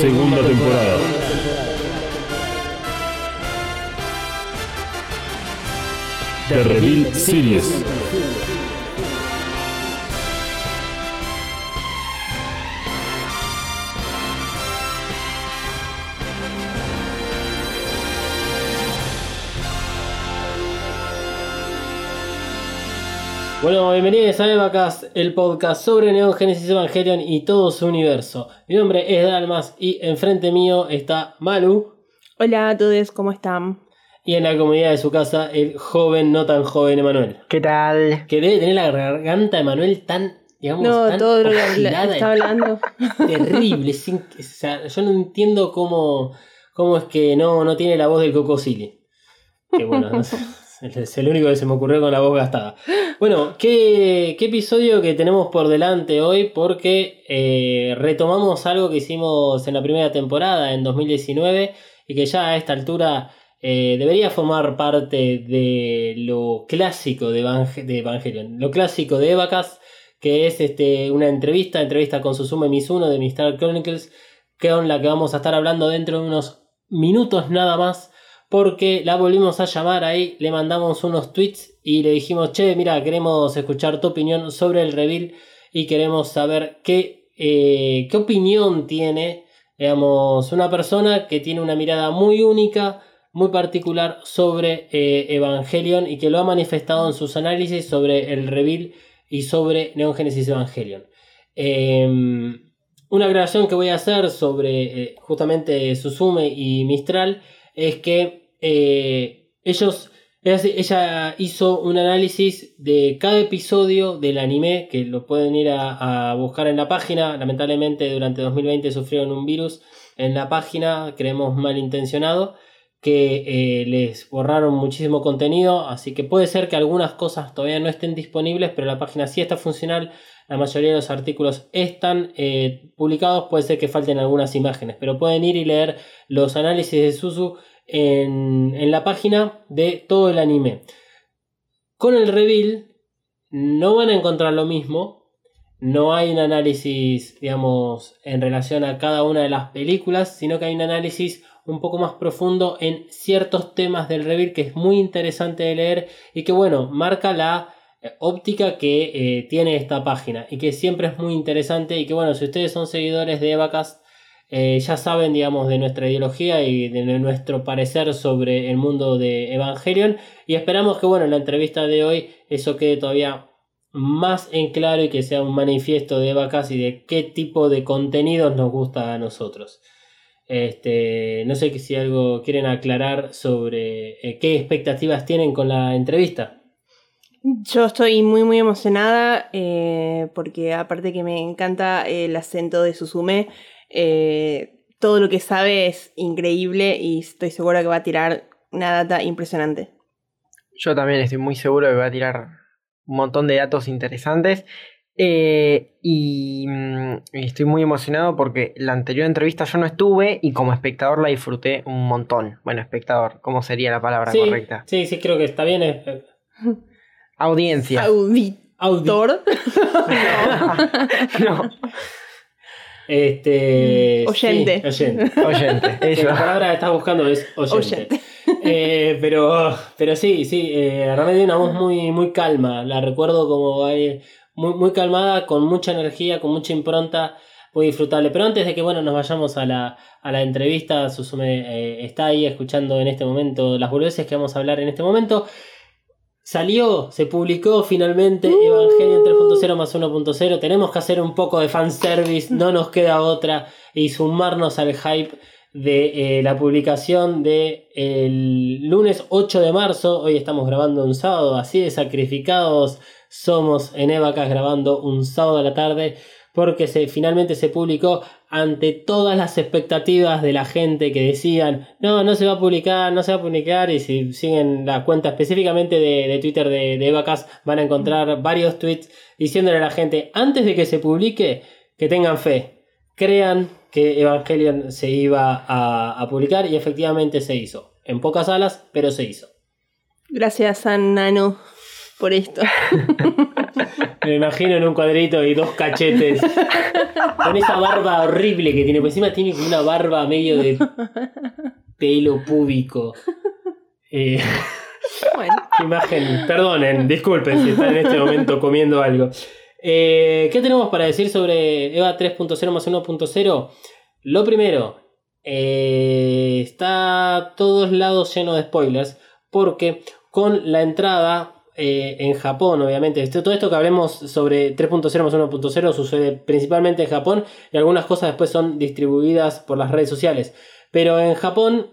Segunda temporada. The Reveal Series. Bueno, bienvenidos a Evacast, el podcast sobre Neon Genesis Evangelion y todo su universo. Mi nombre es Dalmas y enfrente mío está Malu Hola a todos, ¿cómo están? Y en la comunidad de su casa el joven, no tan joven Emanuel. ¿Qué tal? Que debe tener la garganta de Emanuel tan, digamos, No, tan todo lo que está hablando. terrible. es in- o sea, yo no entiendo cómo, cómo es que no, no tiene la voz del Cocosili. Que bueno, no sé, es el único que se me ocurrió con la voz gastada. Bueno, ¿qué, qué episodio que tenemos por delante hoy? Porque eh, retomamos algo que hicimos en la primera temporada, en 2019, y que ya a esta altura eh, debería formar parte de lo clásico de, Evang- de Evangelion, lo clásico de Evacast que es este, una entrevista, entrevista con Susume Mizuno de Mr. Chronicles, con la que vamos a estar hablando dentro de unos minutos nada más, porque la volvimos a llamar ahí, le mandamos unos tweets y le dijimos, che, mira, queremos escuchar tu opinión sobre el reveal y queremos saber qué, eh, qué opinión tiene, digamos, una persona que tiene una mirada muy única, muy particular sobre eh, Evangelion y que lo ha manifestado en sus análisis sobre el reveal y sobre Neon Genesis Evangelion. Eh, una aclaración que voy a hacer sobre eh, justamente Suzume y Mistral es que eh, ellos, ella, hizo un análisis de cada episodio del anime, que lo pueden ir a buscar en la página. Lamentablemente durante 2020 sufrieron un virus en la página, creemos malintencionado que eh, les borraron muchísimo contenido, así que puede ser que algunas cosas todavía no estén disponibles, pero la página sí está funcional, la mayoría de los artículos están eh, publicados, puede ser que falten algunas imágenes, pero pueden ir y leer los análisis de Suzu en, en la página de todo el anime. Con el reveal no van a encontrar lo mismo, no hay un análisis, digamos, en relación a cada una de las películas, sino que hay un análisis un poco más profundo en ciertos temas del reveal que es muy interesante de leer y que bueno, marca la eh, óptica que eh, tiene esta página y que siempre es muy interesante y que bueno, si ustedes son seguidores de Evacast eh, ya saben digamos de nuestra ideología y de nuestro parecer sobre el mundo de Evangelion y esperamos que bueno, en la entrevista de hoy eso quede todavía más en claro y que sea un manifiesto de Evacast y de qué tipo de contenidos nos gusta a nosotros. Este, no sé si algo quieren aclarar sobre eh, qué expectativas tienen con la entrevista. Yo estoy muy muy emocionada eh, porque aparte que me encanta el acento de Suzume, eh, todo lo que sabe es increíble y estoy segura que va a tirar una data impresionante. Yo también estoy muy seguro de que va a tirar un montón de datos interesantes. Eh, y, mm, y estoy muy emocionado porque la anterior entrevista yo no estuve y como espectador la disfruté un montón. Bueno, espectador, ¿cómo sería la palabra Sí, correcta? sí, sí, creo que está bien. eh, Audiencia. Audi. Auditor. no, Este, Mm, oyente. sí, oyente. oyente. Eso. la palabra que estás buscando es oyente. Oyente. Eh, pero, pero sí, sí, eh, realmente tiene una voz muy, muy calma. La recuerdo como eh, muy, muy calmada, con mucha energía, con mucha impronta, muy disfrutable. Pero antes de que bueno, nos vayamos a la, a la entrevista, Susume eh, está ahí escuchando en este momento las boludeces que vamos a hablar en este momento. Salió, se publicó finalmente Evangelion 3.0 más 1.0. Tenemos que hacer un poco de fanservice, no nos queda otra. Y sumarnos al hype de eh, la publicación de el lunes 8 de marzo. Hoy estamos grabando un sábado, así de sacrificados somos en Evacas grabando un sábado a la tarde. Porque se, finalmente se publicó ante todas las expectativas de la gente que decían, no, no se va a publicar, no se va a publicar, y si siguen la cuenta específicamente de, de Twitter de, de Evacas, van a encontrar varios tweets diciéndole a la gente, antes de que se publique, que tengan fe, crean que Evangelion se iba a, a publicar, y efectivamente se hizo. En pocas salas, pero se hizo. Gracias a Nano por esto. Me imagino en un cuadrito y dos cachetes. Con esa barba horrible que tiene. Por encima tiene como una barba medio de pelo púbico. Eh, Bueno, qué imagen. Perdonen, disculpen si están en este momento comiendo algo. Eh, ¿Qué tenemos para decir sobre EVA 3.0 más 1.0? Lo primero, eh, está a todos lados lleno de spoilers. Porque con la entrada eh, en Japón, obviamente. Esto- todo esto que hablemos sobre 3.0 más 1.0 sucede principalmente en Japón y algunas cosas después son distribuidas por las redes sociales. Pero en Japón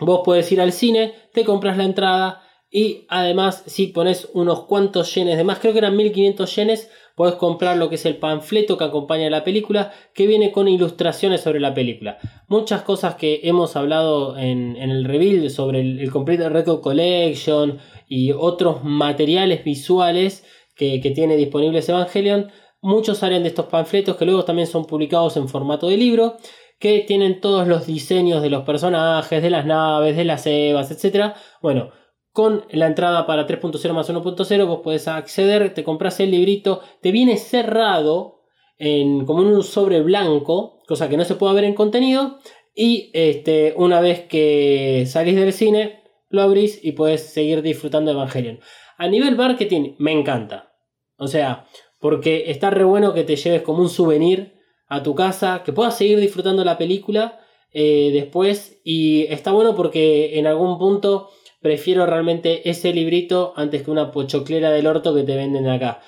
vos podés ir al cine, te compras la entrada y además si pones unos cuantos yenes de más, creo que eran 1500 yenes, podés comprar lo que es el panfleto que acompaña la película, que viene con ilustraciones sobre la película. Muchas cosas que hemos hablado en, en el reveal sobre el, el Complete Record Collection y otros materiales visuales que, que tiene disponibles Evangelion, muchos salen de estos panfletos que luego también son publicados en formato de libro que tienen todos los diseños de los personajes, de las naves, de las evas, etc. Bueno, con la entrada para 3.0 más 1.0 vos podés acceder, te compras el librito, te viene cerrado en, como en un sobre blanco, cosa que no se puede ver en contenido, y este, una vez que salís del cine, lo abrís y podés seguir disfrutando de Evangelion. A nivel marketing, me encanta. O sea, porque está re bueno que te lleves como un souvenir a tu casa, que puedas seguir disfrutando la película eh, después. Y está bueno porque en algún punto prefiero realmente ese librito antes que una pochoclera del orto que te venden acá.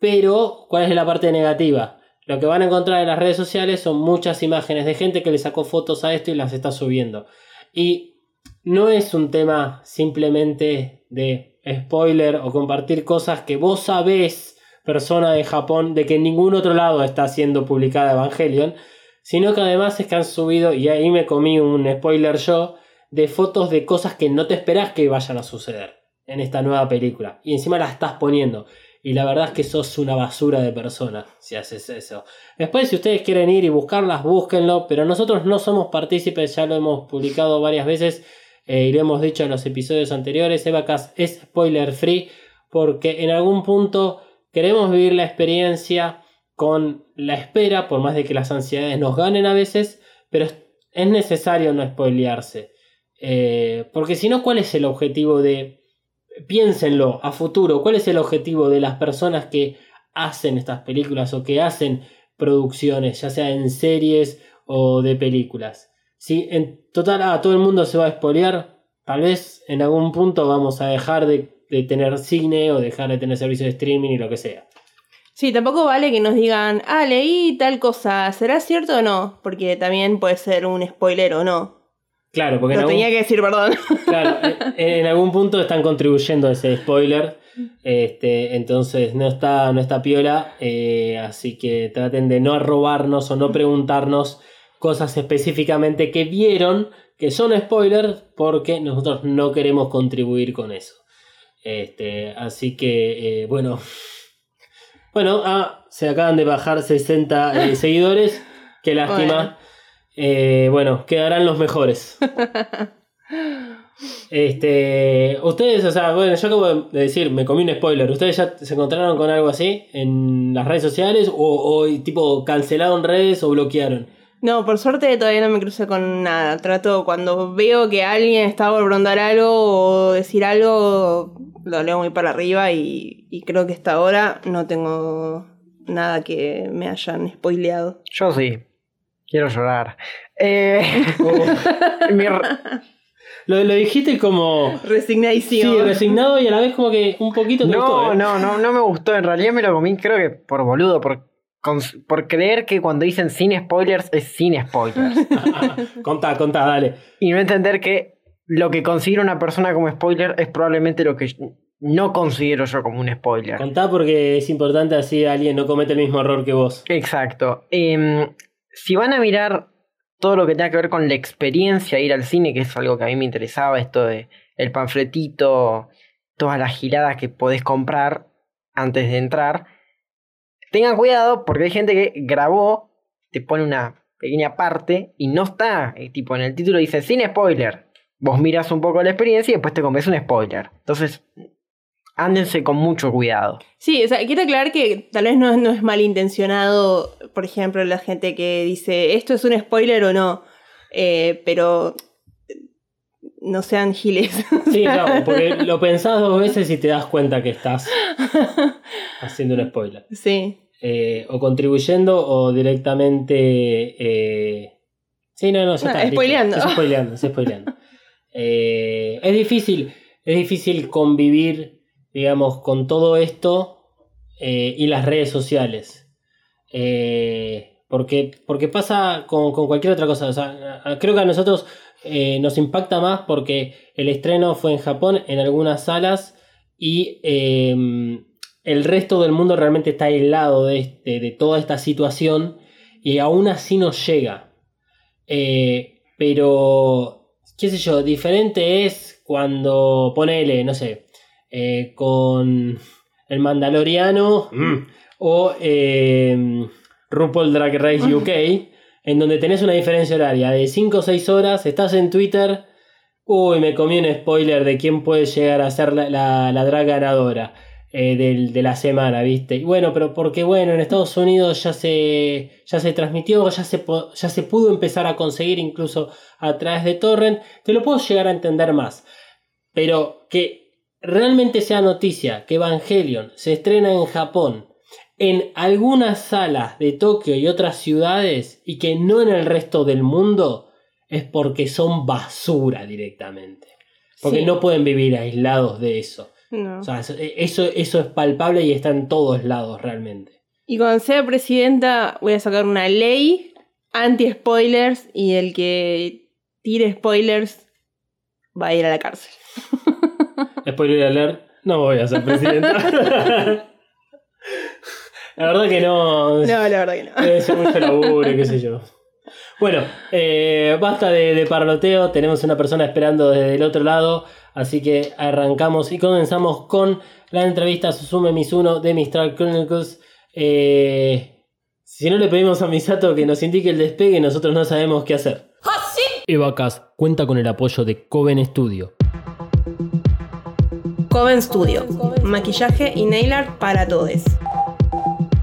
Pero, ¿cuál es la parte negativa? Lo que van a encontrar en las redes sociales son muchas imágenes de gente que le sacó fotos a esto y las está subiendo. Y no es un tema simplemente de spoiler o compartir cosas que vos sabés, persona de Japón, de que en ningún otro lado está siendo publicada Evangelion, sino que además es que han subido, y ahí me comí un spoiler yo, de fotos de cosas que no te esperás que vayan a suceder en esta nueva película. Y encima la estás poniendo. Y la verdad es que sos una basura de persona si haces eso. Después, si ustedes quieren ir y buscarlas, búsquenlo. Pero nosotros no somos partícipes, ya lo hemos publicado varias veces eh, y lo hemos dicho en los episodios anteriores. Evacas es spoiler free porque en algún punto queremos vivir la experiencia con la espera, por más de que las ansiedades nos ganen a veces, pero es, es necesario no spoilearse. Eh, porque si no, ¿cuál es el objetivo de... Piénsenlo a futuro, ¿cuál es el objetivo de las personas que hacen estas películas o que hacen producciones, ya sea en series o de películas? Si en total a todo el mundo se va a spoilear, tal vez en algún punto vamos a dejar de, de tener cine o dejar de tener servicios de streaming y lo que sea. sí, tampoco vale que nos digan, ah, leí tal cosa, ¿será cierto o no? Porque también puede ser un spoiler o no. Claro, porque Lo algún- tenía que decir, perdón. Claro, en, en algún punto están contribuyendo a ese spoiler. Este, entonces no está, no está piola. eh, así que traten de no arrobarnos o no preguntarnos cosas específicamente que vieron que son spoilers porque nosotros no queremos contribuir con eso. Este, así que, eh, bueno. Bueno, ah, se acaban de bajar 60 eh, seguidores. Qué lástima. Bueno. Eh, bueno, quedarán los mejores. Este, ustedes, o sea, bueno, yo acabo de decir, me comí un spoiler. ¿Ustedes ya se encontraron con algo así en las redes sociales? ¿O, o, tipo cancelaron redes o bloquearon? No, por suerte todavía no me crucé con nada. Trato cuando veo que alguien está por brondar algo o decir algo, lo leo muy para arriba y, y creo que hasta ahora no tengo nada que me hayan spoileado. Yo sí. Quiero llorar. Eh, mi Lo, lo dijiste como. Sí, Resignación. resignado y a la vez como que un poquito te gustó, no, ¿eh? no, no, no me gustó. En realidad me lo comí, creo que por boludo, por, por creer que cuando dicen sin spoilers es sin spoilers. contá, contá, dale. y no entender que lo que considera una persona como spoiler es probablemente lo que no considero yo como un spoiler. Contá porque es importante así alguien no comete el mismo error que vos. Exacto. Em, si van a mirar todo lo que tenga que ver con la experiencia de ir al cine, que es algo que a mí me interesaba, esto de el panfletito, todas las giradas que podés comprar antes de entrar, tengan cuidado porque hay gente que grabó, te pone una pequeña parte y no está, eh, tipo en el título dice sin spoiler. Vos miras un poco la experiencia y después te comes un spoiler. Entonces, ándense con mucho cuidado. Sí, o sea, quiero aclarar que tal vez no, no es malintencionado, por ejemplo, la gente que dice esto es un spoiler o no, eh, pero no sean giles. Sí, claro, porque lo pensás dos veces y te das cuenta que estás haciendo un spoiler. sí. Eh, o contribuyendo o directamente. eh, Sí, no, no, ya No, está. spoileando. Es spoileando, es spoileando. Eh, es difícil, es difícil convivir, digamos, con todo esto y las redes sociales. Porque, porque pasa con, con cualquier otra cosa. O sea, a- creo que a nosotros eh, nos impacta más porque el estreno fue en Japón, en algunas salas, y eh, el resto del mundo realmente está aislado de, este- de toda esta situación y aún así nos llega. Eh, pero, qué sé yo, diferente es cuando ponele, no sé, eh, con el Mandaloriano mm, o eh, RuPaul Drag Race UK, en donde tenés una diferencia horaria de 5 o 6 horas, estás en Twitter, uy, me comí un spoiler de quién puede llegar a ser la, la, drag ganadora. eh, del- de la semana, ¿viste? Bueno, pero porque bueno, en Estados Unidos ya se, ya se transmitió, ya se, ya se pudo empezar a conseguir incluso a través de Torrent, te lo puedo llegar a entender más. Pero que realmente sea noticia que Evangelion se estrena en Japón, en algunas salas de Tokio y otras ciudades, y que no en el resto del mundo, es porque son basura directamente. Porque Sí. no pueden vivir aislados de eso. No. O sea, eso, eso, eso es palpable y está en todos lados realmente. Y cuando sea presidenta voy a sacar una ley anti-spoilers y el que tire spoilers va a ir a la cárcel. Spoiler alert, no voy a ser presidenta. La verdad que no. No, la verdad que no. Debe ser mucho laburo, qué sé yo. Bueno, eh, basta de, de parloteo. Tenemos una persona esperando desde el otro lado. Así que arrancamos y comenzamos con la entrevista a Susume Mizuno de Mistral Chronicles. Eh, si no le pedimos a Misato que nos indique el despegue, nosotros no sabemos qué hacer. Evacas cuenta con el apoyo de Coven Studio. Coven Studio. Maquillaje y nail art para todos.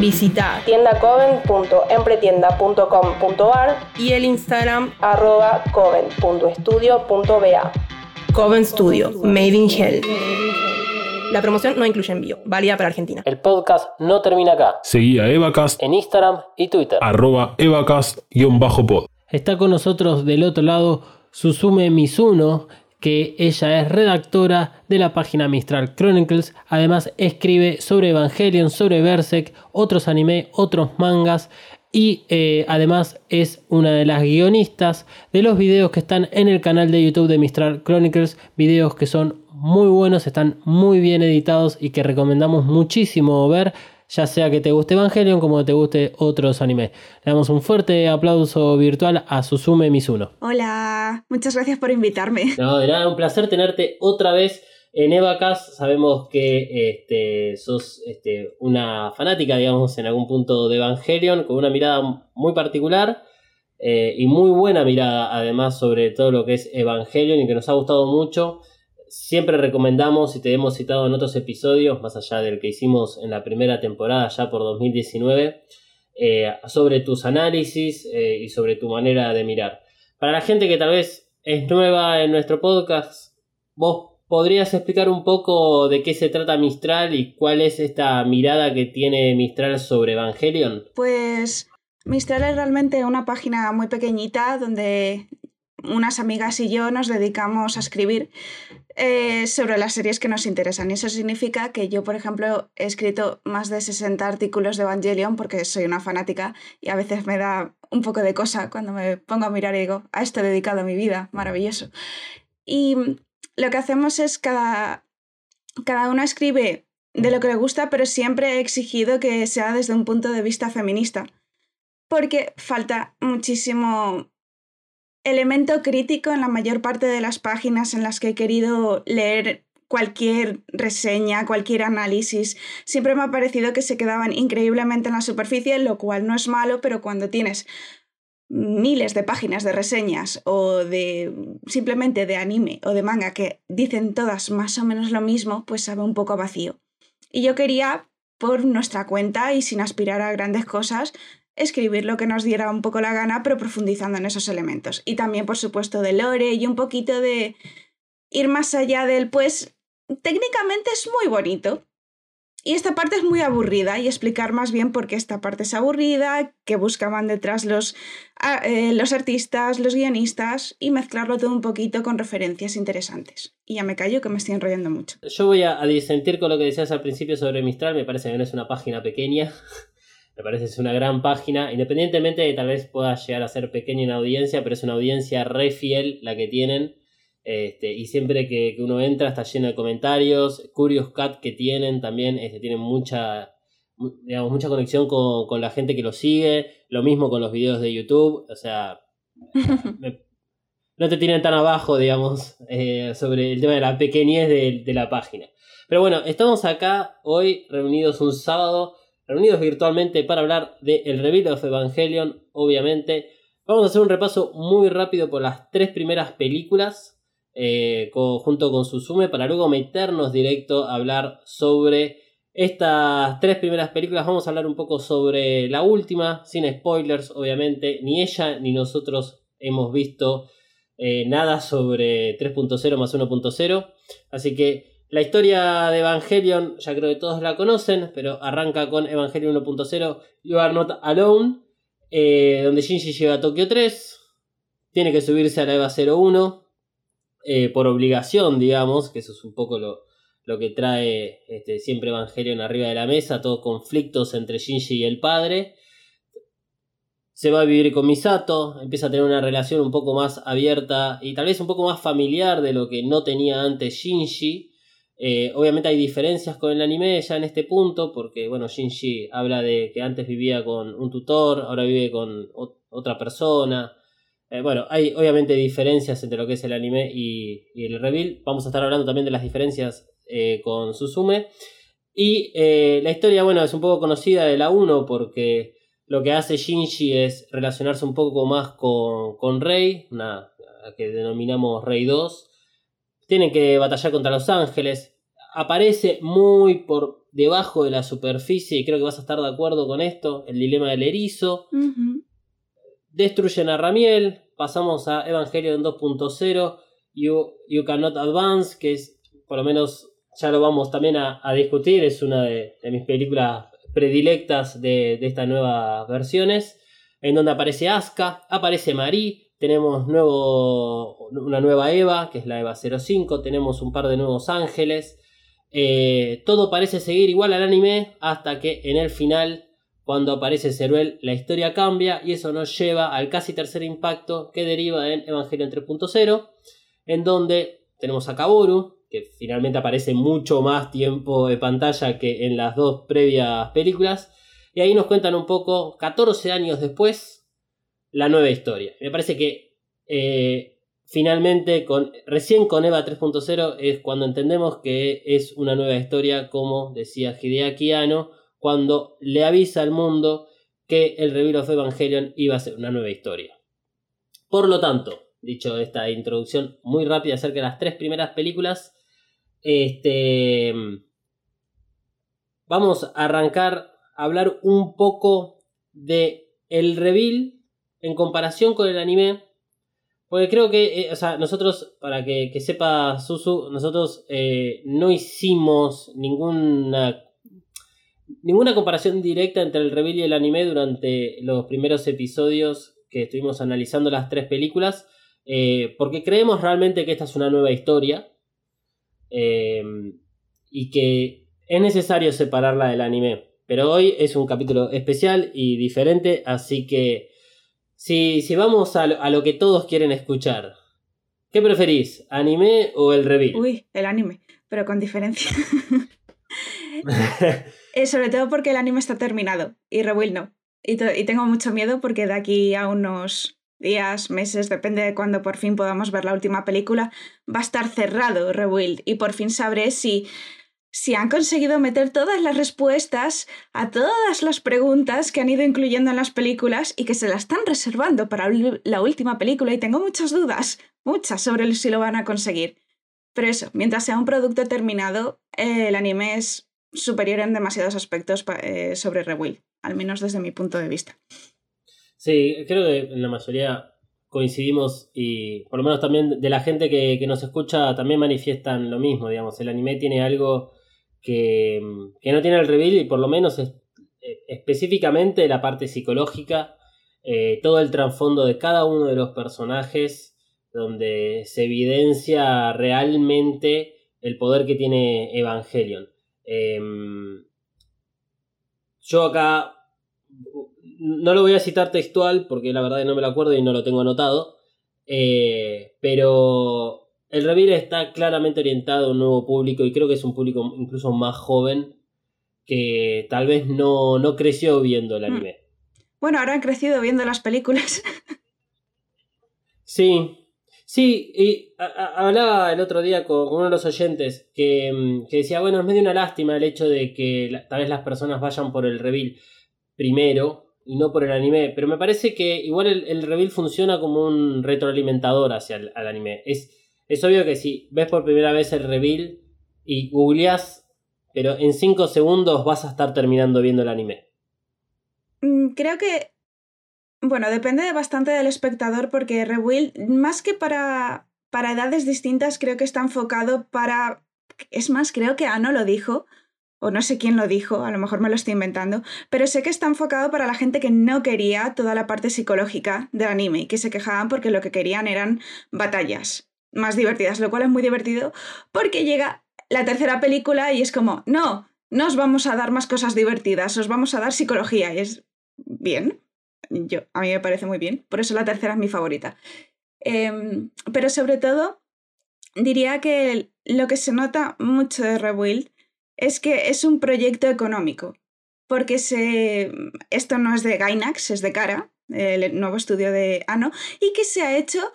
Visita tiendacoven.empretienda.com.ar y el Instagram arroba coven.estudio.ba. Coven Studio, Made in Hell. La promoción no incluye envío, válida para Argentina. El podcast no termina acá. Seguí a Evacast, En Instagram y Twitter. arroba Evacast-pod. Está con nosotros del otro lado Susume Mizuno, que ella es redactora de la página Mistral Chronicles. Además, escribe sobre Evangelion, sobre Berserk, otros anime, otros mangas. Y eh, además es una de las guionistas de los videos que están en el canal de YouTube de Mistral Chronicles. Videos que son muy buenos, están muy bien editados y que recomendamos muchísimo ver ya sea que te guste Evangelion como te guste otros animes. Le damos un fuerte aplauso virtual a Susume Mizuno. Hola, muchas gracias por invitarme. No, de nada, un placer tenerte otra vez en Evacas. Sabemos que este, sos este, una fanática, digamos, en algún punto de Evangelion, con una mirada muy particular eh, y muy buena mirada, además, sobre todo lo que es Evangelion y que nos ha gustado mucho. Siempre recomendamos y te hemos citado en otros episodios, más allá del que hicimos en la primera temporada, ya por 2019, eh, sobre tus análisis eh, y sobre tu manera de mirar. Para la gente que tal vez es nueva en nuestro podcast, vos podrías explicar un poco de qué se trata Mistral y cuál es esta mirada que tiene Mistral sobre Evangelion. Pues Mistral es realmente una página muy pequeñita donde unas amigas y yo nos dedicamos a escribir eh, sobre las series que nos interesan. Y eso significa que yo, por ejemplo, he escrito más de 60 artículos de Evangelion porque soy una fanática y a veces me da un poco de cosa cuando me pongo a mirar y digo, a esto he dedicado mi vida, maravilloso. Y lo que hacemos es cada, cada uno escribe de lo que le gusta, pero siempre he exigido que sea desde un punto de vista feminista, porque falta muchísimo elemento crítico en la mayor parte de las páginas en las que he querido leer cualquier reseña, cualquier análisis. Siempre me ha parecido que se quedaban increíblemente en la superficie, lo cual no es malo, pero cuando tienes miles de páginas de reseñas o de simplemente de anime o de manga que dicen todas más o menos lo mismo, pues sabe un poco vacío. Y yo quería, por nuestra cuenta y sin aspirar a grandes cosas, escribir lo que nos diera un poco la gana, pero profundizando en esos elementos. Y también, por supuesto, de lore y un poquito de ir más allá del, pues, técnicamente es muy bonito. Y esta parte es muy aburrida y explicar más bien por qué esta parte es aburrida, qué buscaban detrás los, eh, los artistas, los guionistas y mezclarlo todo un poquito con referencias interesantes. Y ya me callo que me estoy enrollando mucho. Yo voy a, a disentir con lo que decías al principio sobre Mistral, me parece que no es una página pequeña. Me parece que es una gran página, independientemente de que tal vez pueda llegar a ser pequeña en audiencia, pero es una audiencia re fiel la que tienen. Este, y siempre que, uno entra está lleno de comentarios. Curious Cat que tienen también, este, tienen mucha, digamos, mucha conexión con, la gente que lo sigue. Lo mismo con los videos de YouTube. O sea, no te tienen tan abajo, digamos, eh, sobre el tema de la pequeñez de, de la página. Pero bueno, estamos acá hoy reunidos un sábado reunidos virtualmente para hablar de El Reveal of Evangelion, obviamente. Vamos a hacer un repaso muy rápido por las tres primeras películas, eh, junto con Susume, para luego meternos directo a hablar sobre estas tres primeras películas. Vamos a hablar un poco sobre la última, sin spoilers, obviamente. Ni ella ni nosotros hemos visto eh, nada sobre 3.0 más 1.0. Así que la historia de Evangelion, ya creo que todos la conocen, pero arranca con Evangelion 1.0, You Are Not Alone, eh, donde Shinji llega a Tokio 3, tiene que subirse a la EVA 01, eh, por obligación, digamos, que eso es un poco lo, que trae este, siempre Evangelion arriba de la mesa, todos conflictos entre Shinji y el padre. Se va a vivir con Misato, empieza a tener una relación un poco más abierta y tal vez un poco más familiar de lo que no tenía antes Shinji. Eh, obviamente hay diferencias con el anime ya en este punto, porque bueno, Shinji habla de que antes vivía con un tutor, ahora vive con otra persona. Eh, bueno, hay obviamente diferencias entre lo que es el anime y, el reveal. Vamos a estar hablando también de las diferencias eh, con Suzume. Y la historia, bueno, es un poco conocida de la 1 porque lo que hace Shinji es relacionarse un poco más con, con Rei, una que denominamos Rey 2 tienen que batallar contra los ángeles. Aparece muy por debajo de la superficie, y creo que vas a estar de acuerdo con esto, el dilema del erizo. Destruyen a Ramiel, pasamos a Evangelion 2.0, you, you, Cannot Advance, que es, por lo menos, ya lo vamos también a, discutir, es una de, mis películas predilectas de, de estas nuevas versiones, en donde aparece Asuka, aparece Marie, tenemos nuevo, una nueva Eva, que es la Eva 05. Tenemos un par de nuevos ángeles. Eh, todo parece seguir igual al anime hasta que en el final, cuando aparece Ceruel, la historia cambia y eso nos lleva al casi tercer impacto que deriva en Evangelion 3.0, en donde tenemos a Kaboru, que finalmente aparece mucho más tiempo de pantalla que en las dos previas películas. Y ahí nos cuentan un poco, 14 años después, la nueva historia. Me parece que eh, finalmente, con, recién con EVA 3.0 es cuando entendemos que es una nueva historia, como decía Hideaki Anno, cuando le avisa al mundo que el Reveal of Evangelion iba a ser una nueva historia. Por lo tanto, dicho esta introducción muy rápida acerca de las tres primeras películas, este, vamos a arrancar a hablar un poco de el reveal en comparación con el anime. Porque creo que, eh, o sea, nosotros, para que, sepa Susu, nosotros eh, no hicimos ninguna ninguna comparación directa entre el reveal y el anime durante los primeros episodios que estuvimos analizando las tres películas, eh, porque creemos realmente que esta es una nueva historia. y que es necesario separarla del anime. Pero hoy es un capítulo especial y diferente, así que si, si vamos a lo, a lo que todos quieren escuchar, ¿qué preferís? ¿Anime o el reveal? Uy, el anime, pero con diferencia. Eh, sobre todo porque el anime está terminado y Rewill no. Y, y tengo mucho miedo porque de aquí a unos días, meses, depende de cuándo por fin podamos ver la última película, va a estar cerrado Rewild y por fin sabré si, si han conseguido meter todas las respuestas a todas las preguntas que han ido incluyendo en las películas y que se las están reservando para la última película y tengo muchas dudas, muchas sobre si lo van a conseguir. Pero eso, mientras sea un producto terminado, eh, el anime es superior en demasiados aspectos eh, sobre Rewill, al menos desde mi punto de vista. Sí, creo que en la mayoría coincidimos y por lo menos también de la gente que, que nos escucha también manifiestan lo mismo, digamos, el anime tiene algo que, que no tiene el reveal y por lo menos eh, específicamente la parte psicológica, eh, todo el trasfondo de cada uno de los personajes, donde se evidencia realmente el poder que tiene Evangelion. Em, yo acá no lo voy a citar textual porque la verdad no me lo acuerdo y no lo tengo anotado. eh, pero el reveal está claramente orientado a un nuevo público y creo que es un público incluso más joven que tal vez no, no creció viendo el anime. Bueno, ahora han crecido viendo las películas. Sí, sí, y hablaba el otro día con uno de los oyentes que, mm, que decía, bueno, es medio una lástima el hecho de que la- tal vez las personas vayan por el reveal primero y no por el anime, pero me parece que igual el, el reveal funciona como un retroalimentador hacia el al anime. Es, es obvio que si ves por primera vez el reveal y googleás, pero en 5 segundos vas a estar terminando viendo el anime. Mm, Creo que, bueno, depende bastante del espectador porque Rewill, más que para, para edades distintas, creo que está enfocado para... Es más, creo que Ano lo dijo, o no sé quién lo dijo, a lo mejor me lo estoy inventando, pero sé que está enfocado para la gente que no quería toda la parte psicológica del anime y que se quejaban porque lo que querían eran batallas más divertidas, lo cual es muy divertido porque llega la tercera película y es como, no, no os vamos a dar más cosas divertidas, os vamos a dar psicología y es bien. Yo, a mí me parece muy bien, por eso la tercera es mi favorita. Em, pero sobre todo, diría que lo que se nota mucho de Rebuild es que es un proyecto económico, porque se, esto no es de Gainax, es de Cara, el nuevo estudio de Ano, y que se ha hecho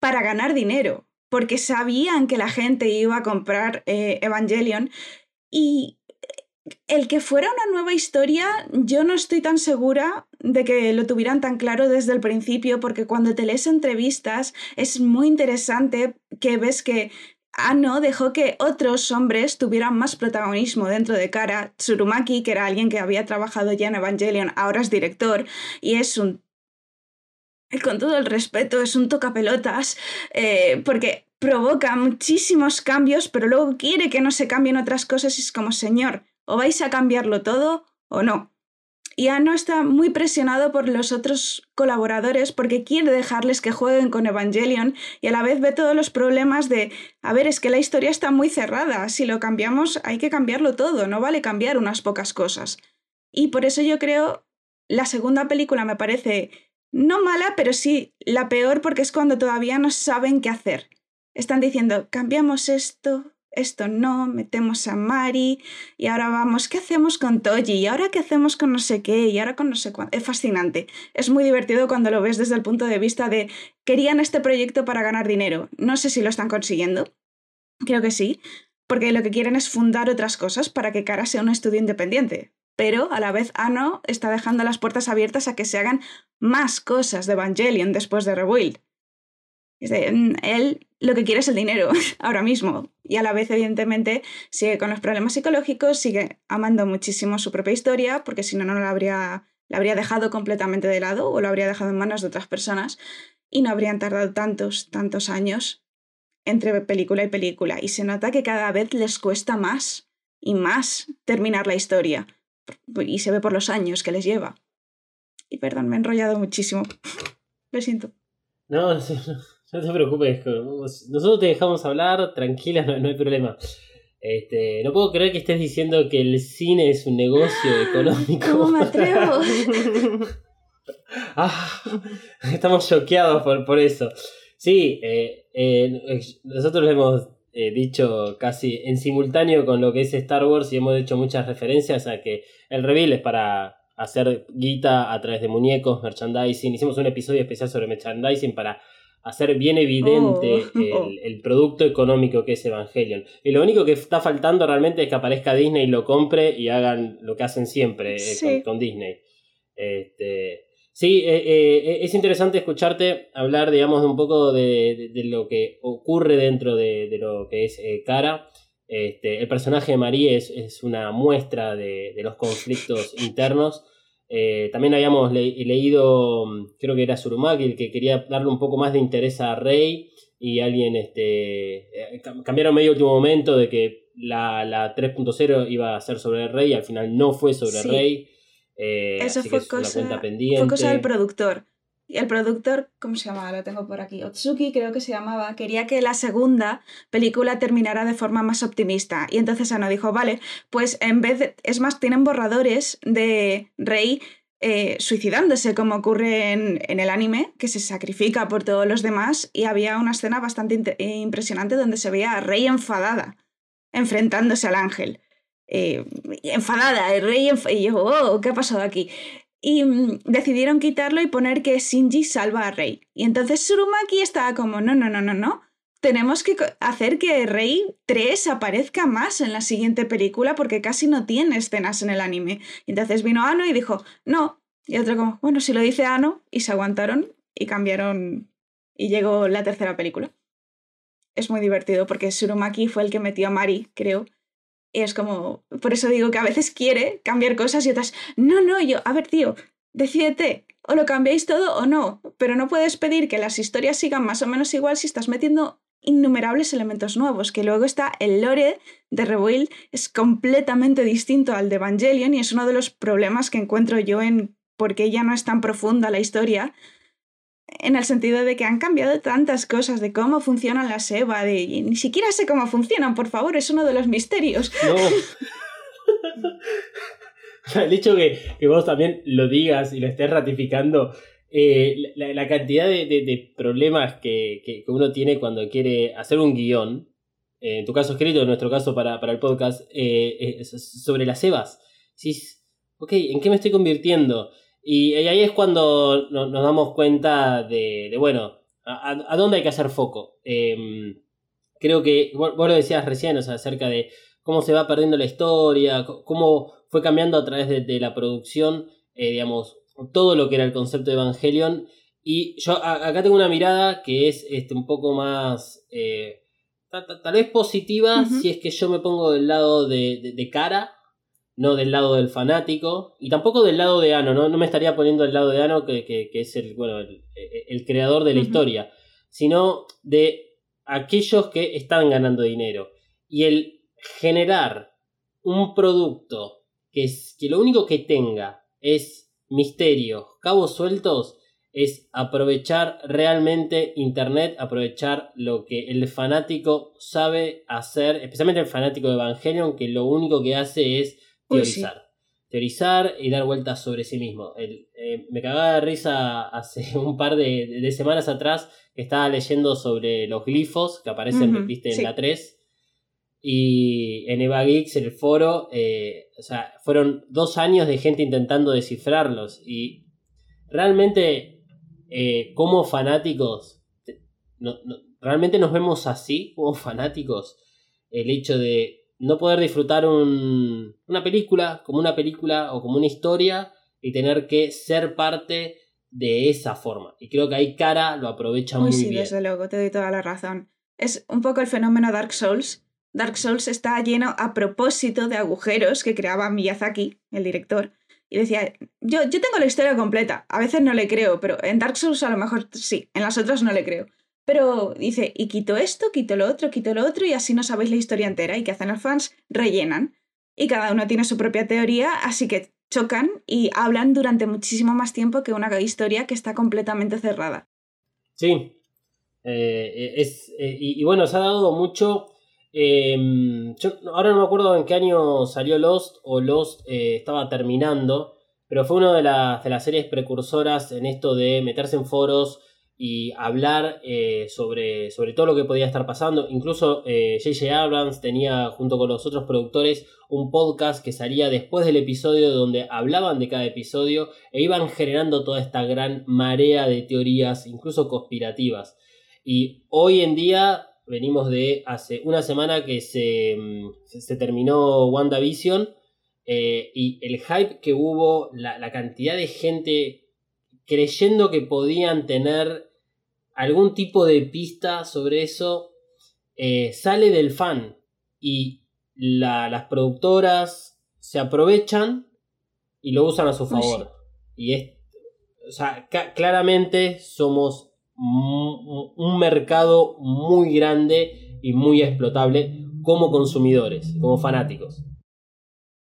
para ganar dinero, porque sabían que la gente iba a comprar eh, Evangelion y el que fuera una nueva historia, yo no estoy tan segura de que lo tuvieran tan claro desde el principio, porque cuando te lees entrevistas es muy interesante que ves que Ano dejó que otros hombres tuvieran más protagonismo dentro de Kara. Tsurumaki, que era alguien que había trabajado ya en Evangelion, ahora es director y es un con todo el respeto, es un tocapelotas, eh, porque provoca muchísimos cambios, pero luego quiere que no se cambien otras cosas y es como, señor, o vais a cambiarlo todo o no. Y Ano está muy presionado por los otros colaboradores porque quiere dejarles que jueguen con Evangelion y a la vez ve todos los problemas de, a ver, es que la historia está muy cerrada, si lo cambiamos hay que cambiarlo todo, no vale cambiar unas pocas cosas. Y por eso yo creo, la segunda película me parece no mala, pero sí la peor porque es cuando todavía no saben qué hacer. Están diciendo, cambiamos esto, esto no, metemos a Mari y ahora vamos, ¿qué hacemos con Toji? Y ahora qué hacemos con no sé qué y ahora con no sé cuánto. Es fascinante. Es muy divertido cuando lo ves desde el punto de vista de querían este proyecto para ganar dinero. No sé si lo están consiguiendo. Creo que sí, porque lo que quieren es fundar otras cosas para que Kara sea un estudio independiente. Pero a la vez Ano está dejando las puertas abiertas a que se hagan más cosas de Evangelion después de Rebuild. Mm, él lo que quiere es el dinero ahora mismo. Y a la vez, evidentemente, sigue con los problemas psicológicos, sigue amando muchísimo su propia historia, porque si no, no la habría, la habría dejado completamente de lado o lo habría dejado en manos de otras personas. Y no habrían tardado tantos, tantos años entre película y película. Y se nota que cada vez les cuesta más y más terminar la historia. Y se ve por los años que les lleva. Y perdón, me he enrollado muchísimo. Lo siento. No, no, No te preocupes, nosotros te dejamos hablar, tranquila, no, no hay problema. Este, no puedo creer que estés diciendo que el cine es un negocio económico. ¿Cómo me atrevo? Ah, estamos choqueados por, por eso. Sí, eh, eh, nosotros lo hemos eh, dicho casi en simultáneo con lo que es Star Wars y hemos hecho muchas referencias a que el reveal es para hacer guita a través de muñecos, merchandising. Hicimos un episodio especial sobre merchandising para hacer bien evidente Oh. el, el producto económico que es Evangelion. Y lo único que está faltando realmente es que aparezca Disney y lo compre y hagan lo que hacen siempre eh, con, con Disney. Este, sí, eh, eh, es interesante escucharte hablar, digamos, un poco de, de- de lo que ocurre dentro de, de lo que es Cara. Este, el personaje de Marie es, es una muestra de, de los conflictos internos. Eh, también habíamos le- leído, mm, creo que era Surumaki, el que quería darle un poco más de interés a Rey y alguien este, eh, cam- cambiaron medio último momento de que la, la 3.0 iba a ser sobre Rey y al final no fue sobre Sí. Rey. Eh, Eso fue que es una cosa, cuenta pendiente. fue cosa del productor. El productor, ¿cómo se llamaba? Lo tengo por aquí. Otsuki creo que se llamaba. Quería que la segunda película terminara de forma más optimista. Y entonces Ano dijo, vale, pues en vez de... Es más, tienen borradores de Rey eh, suicidándose, como ocurre en, en el anime, que se sacrifica por todos los demás. Y había una escena bastante eh, impresionante donde se veía a Rey enfadada, enfrentándose al ángel. Eh, enfadada, el rey enf- y yo, oh, ¿qué ha pasado aquí? Y mm, decidieron quitarlo y poner que Shinji salva a Rey. Y entonces Surumaki estaba como, no, no, no, no, no. Tenemos que hacer que Rey 3 aparezca más en la siguiente película porque casi no tiene escenas en el anime. Y entonces vino Ano y dijo, no. Y otro como, bueno, si lo dice Ano, y se aguantaron y cambiaron y llegó la tercera película. Es muy divertido porque Surumaki fue el que metió a Mari, creo. Y es como, por eso digo que a veces quiere cambiar cosas y otras, no, no, yo, a ver, tío, decídete, o lo cambiáis todo o no, pero no puedes pedir que las historias sigan más o menos igual si estás metiendo innumerables elementos nuevos, que luego está el lore de Rebuild, es completamente distinto al de Evangelion y es uno de los problemas que encuentro yo en por qué ya no es tan profunda la historia, en el sentido de que han cambiado tantas cosas de cómo funcionan las EVA, de y ni siquiera sé cómo funcionan, por favor, es uno de los misterios. No. el hecho que, que vos también lo digas y lo estés ratificando, eh, la, la cantidad de, de- de problemas que, que- que uno tiene cuando quiere hacer un guion, eh, en tu caso escrito, en nuestro caso para, para el podcast, eh, sobre las EVAs. Decís, ok, ¿en qué me estoy convirtiendo? Y, ahí es cuando no- nos damos cuenta de, de, bueno, a, dónde hay que hacer foco. Em, creo que, vos, vos lo decías recién, o sea, acerca de cómo se va perdiendo la historia, cómo fue cambiando a través de, de la producción, eh, digamos, todo lo que era el concepto de Evangelion. Y yo a- acá tengo una mirada que es este, un poco más, eh, ta- ta- tal vez positiva, si es que yo me pongo del lado de, de- de cara, no del lado del fanático, y tampoco del lado de Ano, no, no me estaría poniendo del lado de Ano, que, que- que es el, bueno, el, el creador de la historia, sino de aquellos que están ganando dinero. Y el generar un producto que, es, que lo único que tenga es misterios, cabos sueltos, es aprovechar realmente Internet, aprovechar lo que el fanático sabe hacer, especialmente el fanático de Evangelion, que lo único que hace es Uy, sí. teorizar. Teorizar y dar vueltas sobre sí mismo. El- eh, me cagaba de risa hace un par de, de semanas atrás que estaba leyendo sobre los glifos que aparecen, viste, en la 3. Y en Eva Geeks, en el foro, eh, o sea, fueron dos años de gente intentando descifrarlos. Y realmente, eh, como fanáticos, no- realmente nos vemos así, como fanáticos. El hecho de no poder disfrutar un- una película como una película o como una historia y tener que ser parte de esa forma. Y creo que ahí Cara lo aprovecha Uy, muy sí, bien. desde luego, te doy toda la razón. Es un poco el fenómeno Dark Souls. Dark Souls está lleno a propósito de agujeros que creaba Miyazaki, el director. Y decía, yo, yo tengo la historia completa. A veces no le creo, pero en Dark Souls a lo mejor sí, en las otras no le creo. Pero dice, y quito esto, quito lo otro, quito lo otro, y así no sabéis la historia entera. ¿Y qué hacen los fans? Rellenan. Y cada uno tiene su propia teoría, así que chocan y hablan durante muchísimo más tiempo que una historia que está completamente cerrada. Sí. Eh, es, eh, y, bueno, se ha dado mucho. eh, yo ahora no me acuerdo en qué año salió Lost o Lost eh, estaba terminando, pero fue una de, las- de las series precursoras en esto de meterse en foros y hablar eh, sobre, sobre todo lo que podía estar pasando. Incluso eh, J.J. Abrams tenía junto con los otros productores un podcast que salía después del episodio donde hablaban de cada episodio e iban generando toda esta gran marea de teorías, incluso conspirativas. Y hoy en día venimos de hace una semana que se, mm, se terminó WandaVision eh, y el hype que hubo, la, la cantidad de gente creyendo que podían tener algún tipo de pista sobre eso, eh, sale del fan y la- las productoras se aprovechan y lo usan a su favor. Y es, o sea, claramente somos un mercado muy grande y muy explotable como consumidores, como fanáticos.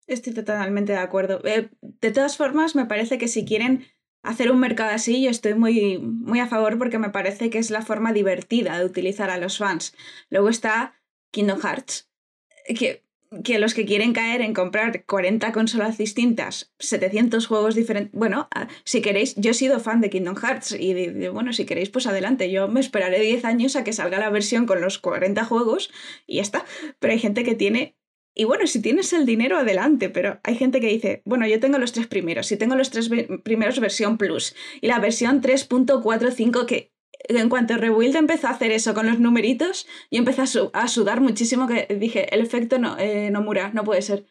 Estoy totalmente de acuerdo. Eh, de todas formas, me parece que si quieren hacer un mercado así, yo estoy muy, muy a favor porque me parece que es la forma divertida de utilizar a los fans. Luego está Kingdom Hearts, que, que los que quieren caer en comprar 40 consolas distintas, 700 juegos diferentes... Bueno, ah, si queréis, yo he sido fan de Kingdom Hearts y de- bueno, si queréis, pues adelante. Yo me esperaré 10 años a que salga la versión con los 40 juegos y ya está. Pero hay gente que tiene y bueno, si tienes el dinero, adelante, pero hay gente que dice, bueno, yo tengo los tres primeros, si tengo los tres primeros versión Plus y la versión 3.45 que en cuanto Rebuild empezó a hacer eso con los numeritos, yo empecé a, su- a sudar muchísimo que dije, el efecto no, eh, Nomura, no puede ser.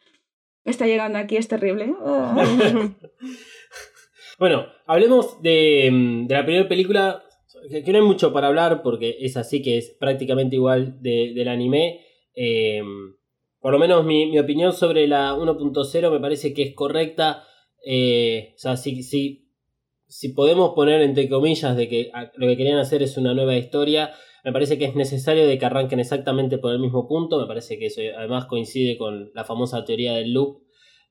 Está llegando aquí, es terrible. Bueno, hablemos de, de la primera película, que no hay mucho para hablar porque es así que es prácticamente igual de- del anime. Eh, por lo menos mi, opinión sobre la 1.0 me parece que es correcta. Eh, o sea, si, si, podemos poner entre comillas de que lo que querían hacer es una nueva historia, me parece que es necesario de que arranquen exactamente por el mismo punto. Me parece que eso además coincide con la famosa teoría del loop,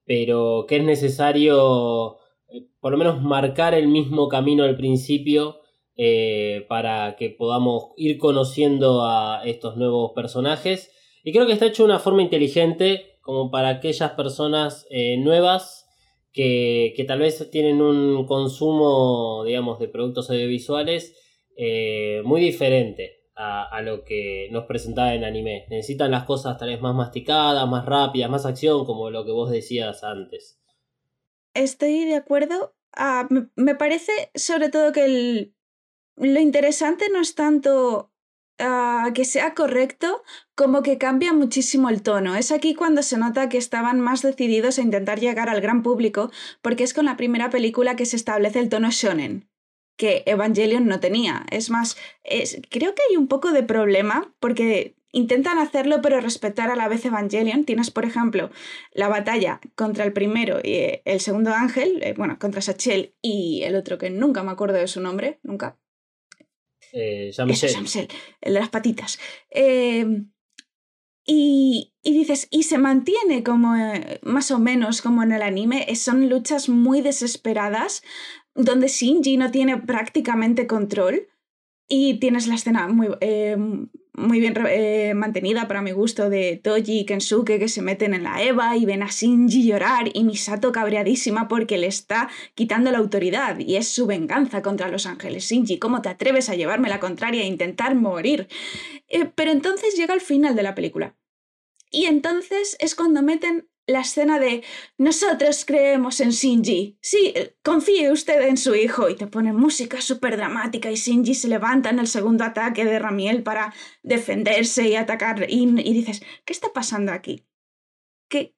pero que es necesario eh, por lo menos marcar el mismo camino al principio eh, para que podamos ir conociendo a estos nuevos personajes. Y creo que está hecho de una forma inteligente, como para aquellas personas eh, nuevas que, que tal vez tienen un consumo, digamos, de productos audiovisuales eh, muy diferente a, a lo que nos presentaba en anime. Necesitan las cosas tal vez más masticadas, más rápidas, más acción, como lo que vos decías antes. Estoy de acuerdo. Ah, me, parece sobre todo que el- lo interesante no es tanto ah, que sea correcto como que cambia muchísimo el tono. Es aquí cuando se nota que estaban más decididos a intentar llegar al gran público porque es con la primera película que se establece el tono shonen que Evangelion no tenía. Es más, es- creo que hay un poco de problema porque intentan hacerlo pero respetar a la vez Evangelion. Tienes, por ejemplo, la batalla contra el primero y eh, el segundo ángel, eh, bueno, contra Sachel y el otro que nunca me acuerdo de su nombre, nunca. Eh, el de las patitas. Eh, y, y dices, y se mantiene como eh, más o menos como en el anime, eh, son luchas muy desesperadas, donde Shinji no tiene prácticamente control. Y tienes la escena muy, eh, muy bien eh, mantenida para mi gusto de Toji y Kensuke que se meten en la Eva y ven a Shinji llorar y Misato cabreadísima porque le está quitando la autoridad y es su venganza contra los ángeles. Shinji, ¿cómo te atreves a llevarme la contraria e intentar morir? Eh, pero entonces llega el final de la película. Y entonces es cuando meten la escena de nosotros creemos en Shinji. Sí, eh, confíe usted en su hijo. Y te ponen música súper dramática y Shinji se levanta en el segundo ataque de Ramiel para defenderse y atacar. Y, y dices, ¿qué está pasando aquí? Que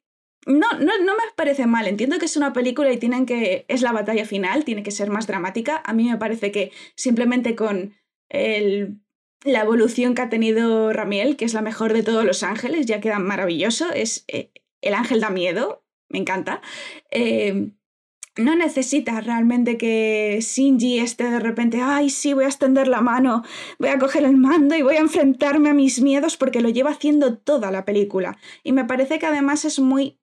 no, no, no me parece mal. Entiendo que es una película y tienen que. es la batalla final, tiene que ser más dramática. A mí me parece que simplemente con el la evolución que ha tenido Ramiel, que es la mejor de todos los ángeles, ya queda maravilloso. Es, eh, el ángel da miedo, me encanta. Eh, no necesitas realmente que Shinji esté de repente, ay, sí, voy a extender la mano, voy a coger el mando y voy a enfrentarme a mis miedos porque lo lleva haciendo toda la película. Y me parece que además es muy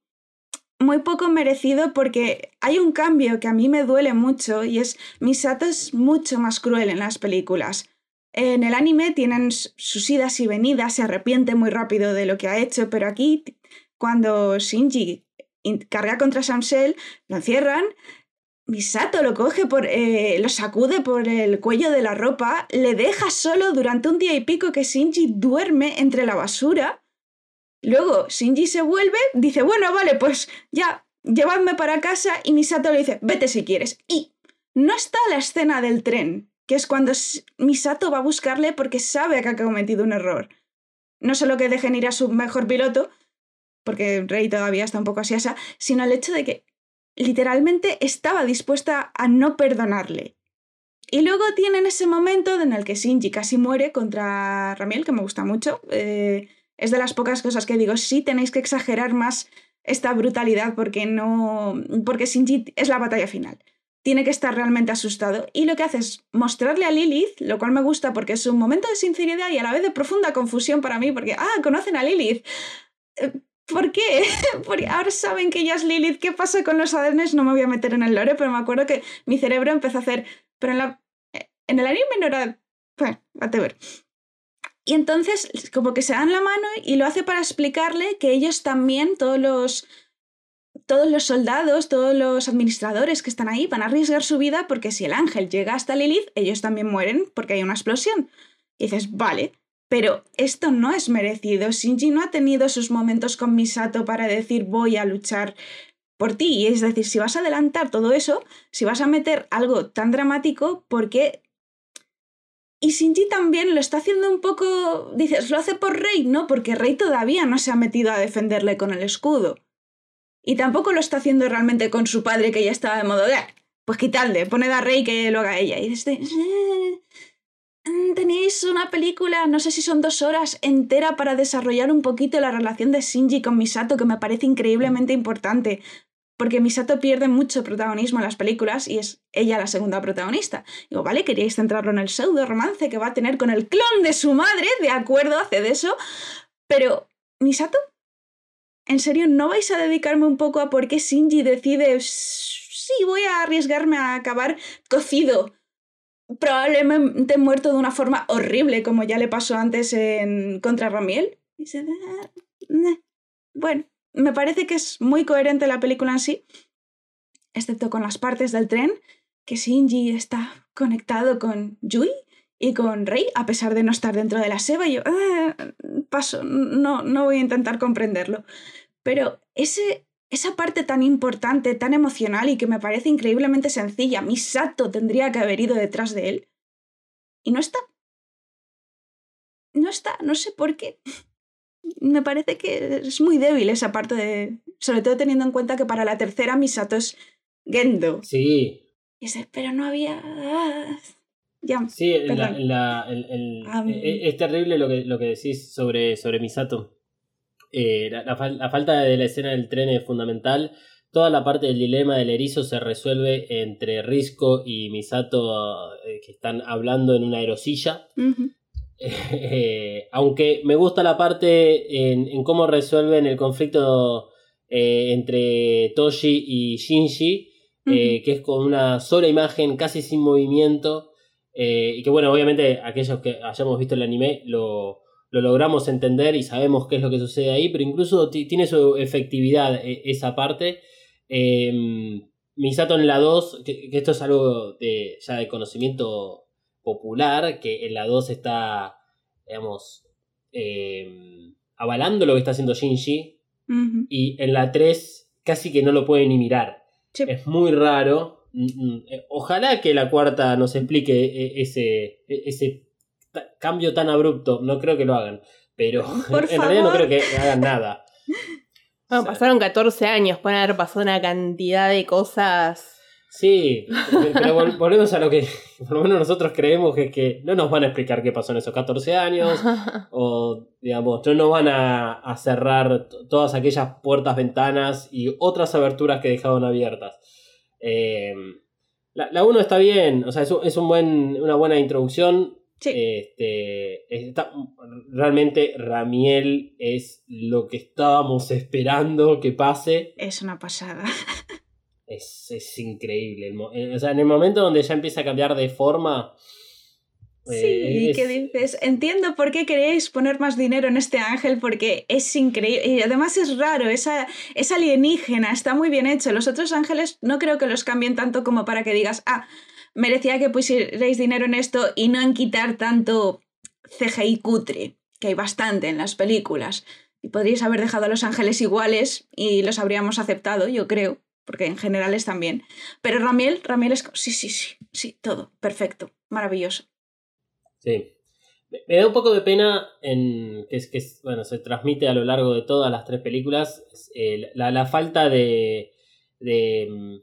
muy poco merecido porque hay un cambio que a mí me duele mucho y es Misato es mucho más cruel en las películas. En el anime tienen sus idas y venidas, se arrepiente muy rápido de lo que ha hecho, pero aquí, cuando Shinji in- carga contra Samsel, lo encierran, Misato lo coge por. eh, lo sacude por el cuello de la ropa, le deja solo durante un día y pico que Shinji duerme entre la basura. Luego Shinji se vuelve, dice, bueno, vale, pues ya, llevadme para casa y Misato le dice, vete si quieres. Y no está la escena del tren, que es cuando Misato va a buscarle porque sabe que ha cometido un error. No solo que dejen ir a su mejor piloto, porque Rey todavía está un poco ansiosa, sino el hecho de que literalmente estaba dispuesta a no perdonarle. Y luego tienen ese momento en el que Shinji casi muere contra Ramiel, que me gusta mucho. Eh, es de las pocas cosas que digo, sí tenéis que exagerar más esta brutalidad porque no. porque Shinji es la batalla final. Tiene que estar realmente asustado. Y lo que hace es mostrarle a Lilith, lo cual me gusta porque es un momento de sinceridad y a la vez de profunda confusión para mí, porque, ah, conocen a Lilith. Eh, ¿Por qué? Porque ahora saben que ella es Lilith. ¿Qué pasa con los Adenes? No me voy a meter en el lore, pero me acuerdo que mi cerebro empezó a hacer. Pero en, la, en el anime no era. Bueno, whatever. Y entonces, como que se dan la mano y lo hace para explicarle que ellos también, todos los. Todos los soldados, todos los administradores que están ahí van a arriesgar su vida porque si el ángel llega hasta Lilith, ellos también mueren porque hay una explosión. Y dices, vale, pero esto no es merecido. Shinji no ha tenido sus momentos con Misato para decir voy a luchar por ti. Es decir, si vas a adelantar todo eso, si vas a meter algo tan dramático, ¿por qué? Y Shinji también lo está haciendo un poco. Dices, ¿lo hace por Rey? No, porque Rey todavía no se ha metido a defenderle con el escudo. Y tampoco lo está haciendo realmente con su padre, que ya estaba de modo de. "Ah, Pues quitadle, poned a Rey que lo haga ella. Y dices, "Eh, Tenéis una película, no sé si son dos horas entera para desarrollar un poquito la relación de Shinji con Misato, que me parece increíblemente importante, porque Misato pierde mucho protagonismo en las películas y es ella la segunda protagonista. Digo, vale, queríais centrarlo en el pseudo romance que va a tener con el clon de su madre, de acuerdo, haced eso, pero Misato, ¿en serio no vais a dedicarme un poco a por qué Shinji decide, sí, voy a arriesgarme a acabar cocido? Probablemente muerto de una forma horrible, como ya le pasó antes en contra Ramiel. Y dice, "Ah, eh". Bueno, me parece que es muy coherente la película en sí, excepto con las partes del tren, que Shinji está conectado con Yui y con Rei, a pesar de no estar dentro de la seva. Y yo, "Ah, paso, no, no voy a intentar comprenderlo. Pero ese, esa parte tan importante, tan emocional y que me parece increíblemente sencilla, Misato tendría que haber ido detrás de él. Y no está. No está, no sé por qué. Me parece que es muy débil esa parte de... Sobre todo teniendo en cuenta que para la tercera Misato es Gendo. Sí, Y dices, pero no había... ah". Ya, sí, la- la- el- e- es terrible lo que, lo que decís sobre, sobre Misato. Eh, la, la fal- la falta de la escena del tren es fundamental. Toda la parte del dilema del erizo se resuelve entre Risco y Misato eh, que están hablando en una aerosilla. Eh, aunque me gusta la parte en, en cómo resuelven el conflicto entre Toshi y Shinji, que es con una sola imagen, casi sin movimiento, y que bueno, obviamente aquellos que hayamos visto el anime lo, lo logramos entender y sabemos qué es lo que sucede ahí, pero incluso ti- tiene su efectividad eh, esa parte. Eh, Misato en la 2, que, que esto es algo de, ya de conocimiento popular, que en la 2 está, digamos, eh, avalando lo que está haciendo Shinji, y en la 3 casi que no lo puede ni mirar. Sí. Es muy raro. Mm, mm, eh, Ojalá que la cuarta nos explique eh, ese, e- ese cambio tan abrupto. No creo que lo hagan. Pero Por en realidad no creo que hagan nada. Bueno, O sea, pasaron 14 años, pueden haber pasado una cantidad de cosas. Sí, pero- vol- volvemos a lo que por lo menos nosotros creemos que es que no nos van a explicar qué pasó en esos 14 años. o digamos, no nos van a, a cerrar todas aquellas puertas, ventanas y otras aberturas que dejaron abiertas. Eh, la, la 1 está bien, o sea, es, un- es un buen, una buena introducción. Sí. Este, está, realmente Ramiel es lo que estábamos esperando que pase. Es una pasada. Es, es increíble. El eh, o sea, en el momento donde ya empieza a cambiar de forma, Sí, Eh, y es- que dices, entiendo por qué queréis poner más dinero en este ángel porque es increíble y además es raro, esa, es alienígena, está muy bien hecho. Los otros ángeles no creo que los cambien tanto como para que digas, ah, merecía que pusierais dinero en esto y no en quitar tanto CGI cutre, que hay bastante en las películas. Y podríais haber dejado a los ángeles iguales y los habríamos aceptado, yo creo, porque en general están bien. Pero Ramiel, Ramiel es sí, sí, sí, sí, todo, perfecto, maravilloso. Sí. Me- da un poco de pena en que es que es- bueno, se transmite a lo largo de todas las tres películas es, eh, la, la falta de, de mm,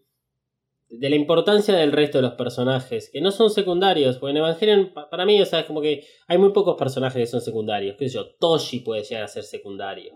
de la importancia del resto de los personajes, que no son secundarios, porque en Evangelion, pa- para mí, o sea, es como que hay muy pocos personajes que son secundarios, qué sé yo, Toshi puede llegar a ser secundario,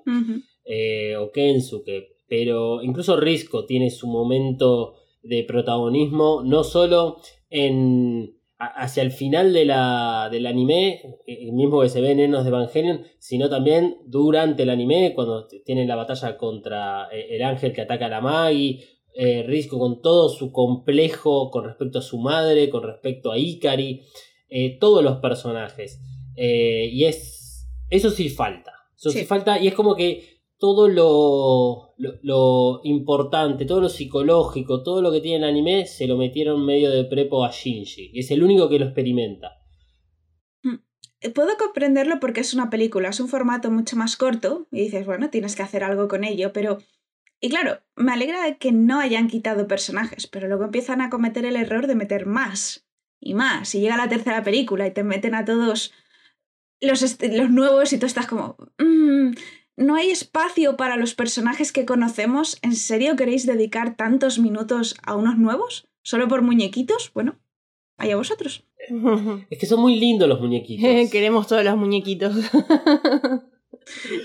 eh, o Kensuke, pero incluso Risco tiene su momento de protagonismo, no solo en hacia el final de la, del anime, eh, el mismo que se ve en Enos de Evangelion, sino también durante el anime, cuando tienen la batalla contra eh, el ángel que ataca a la Magi, eh, Risco con todo su complejo con respecto a su madre, con respecto a Ikari, eh, todos los personajes. Eh, y es. Eso sí falta. Eso sí. Sí. falta. Y es como que todo lo, lo, lo importante, todo lo psicológico, todo lo que tiene el anime, se lo metieron medio de prepo a Shinji. Y es el único que lo experimenta. Eh, Puedo comprenderlo porque es una película, es un formato mucho más corto y dices, bueno, tienes que hacer algo con ello, pero... Y claro, me alegra de que no hayan quitado personajes, pero luego empiezan a cometer el error de meter más y más. Y llega la tercera película y te meten a todos los, los nuevos y tú estás como... "Mm, no hay espacio para los personajes que conocemos. ¿En serio queréis dedicar tantos minutos a unos nuevos? ¿Solo por muñequitos? Bueno, allá vosotros. Es que son muy lindos los muñequitos. Queremos todos los muñequitos.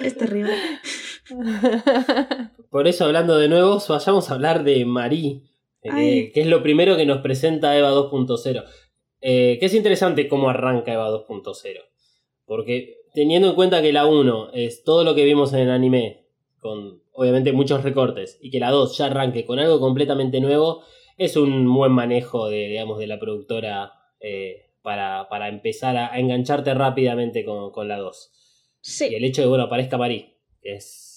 Es terrible. Por eso, hablando de nuevos, vayamos a hablar de Marie, eh, que es lo primero que nos presenta Eva 2.0. Eh, que es interesante cómo arranca Eva 2.0. Porque teniendo en cuenta que la 1 es todo lo que vimos en el anime, con obviamente muchos recortes, y que la 2 ya arranque con algo completamente nuevo, es un buen manejo de, digamos, de la productora eh, para, para empezar a, a engancharte rápidamente con, con la 2. Y Sí. el hecho de, bueno, aparezca Marie. que es...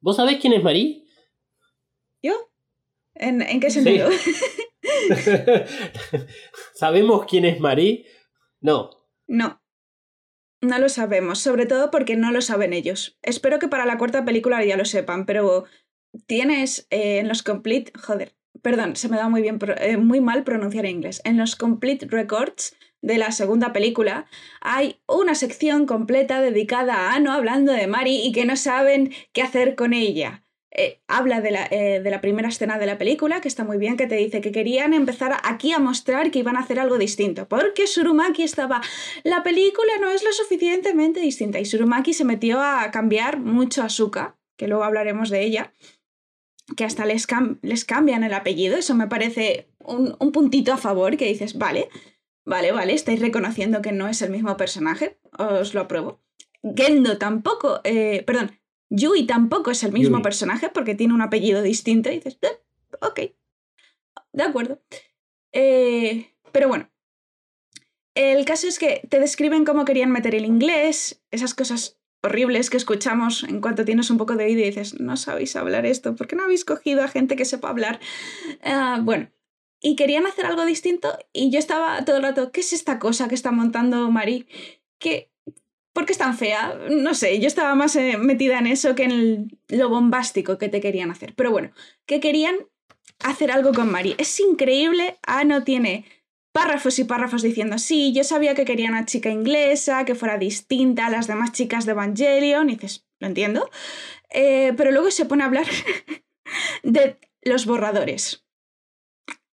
¿Vos sabés quién es Marie? ¿Yo? ¿En, en qué sentido? ¿Sabemos quién es Marie? No. No. No lo sabemos, sobre todo porque no lo saben ellos. Espero que para la cuarta película ya lo sepan, pero tienes eh, en los complete, joder, perdón, se me da muy bien, eh, muy mal pronunciar inglés. En los complete records de la segunda película hay una sección completa dedicada a Ano hablando de Mari y que no saben qué hacer con ella. Eh, habla de la, eh, de la primera escena de la película, que está muy bien, que te dice que querían empezar aquí a mostrar que iban a hacer algo distinto, porque Surumaki estaba, la película no es lo suficientemente distinta, y Surumaki se metió a cambiar mucho a Asuka, que luego hablaremos de ella, que hasta les, les cambian el apellido, eso me parece un, un puntito a favor, que dices, vale, vale, vale, estáis reconociendo que no es el mismo personaje, os lo apruebo. Gendo tampoco, eh, perdón, Yui tampoco es el mismo Yui. personaje porque tiene un apellido distinto y dices, "Eh, ok, de acuerdo. Eh, pero bueno, el caso es que te describen cómo querían meter el inglés, esas cosas horribles que escuchamos en cuanto tienes un poco de oído y dices, no sabéis hablar esto, ¿por qué no habéis cogido a gente que sepa hablar? Ah, bueno, y querían hacer algo distinto y yo estaba todo el rato, ¿qué es esta cosa que está montando Mari? ¿Qué, ¿Por qué es tan fea? No sé, yo estaba más eh, metida en eso que en lo bombástico que te querían hacer. Pero bueno, que querían hacer algo con Mari. Es increíble, Ano tiene párrafos y párrafos diciendo, sí, yo sabía que quería una chica inglesa, que fuera distinta a las demás chicas de Evangelion, y dices, lo entiendo, Eh, pero luego se pone a hablar de los borradores.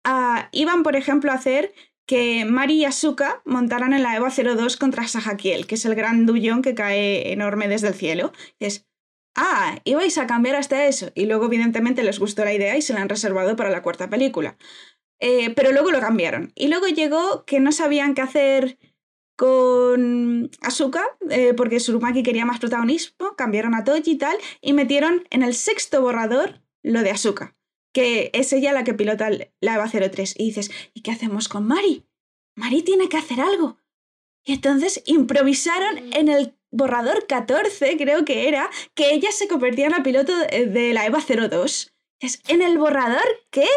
Ah, iban, por ejemplo, a hacer que Mari y Asuka montaran en la EVA 02 contra Sahakiel, que es el gran dullón que cae enorme desde el cielo. Y es, ah, ibais a cambiar hasta eso. Y luego, evidentemente, les gustó la idea y se la han reservado para la cuarta película. Eh, pero luego lo cambiaron. Y luego llegó que no sabían qué hacer con Asuka, eh, porque Surumaki quería más protagonismo, cambiaron a Toji y tal, y metieron en el sexto borrador lo de Asuka, que es ella la que pilota la EVA 03. Y dices, ¿y qué hacemos con Mari? Mari tiene que hacer algo. Y entonces improvisaron en el borrador 14, creo que era, que ella se convertía en la piloto de, de la EVA 02. Es, ¿En el borrador qué?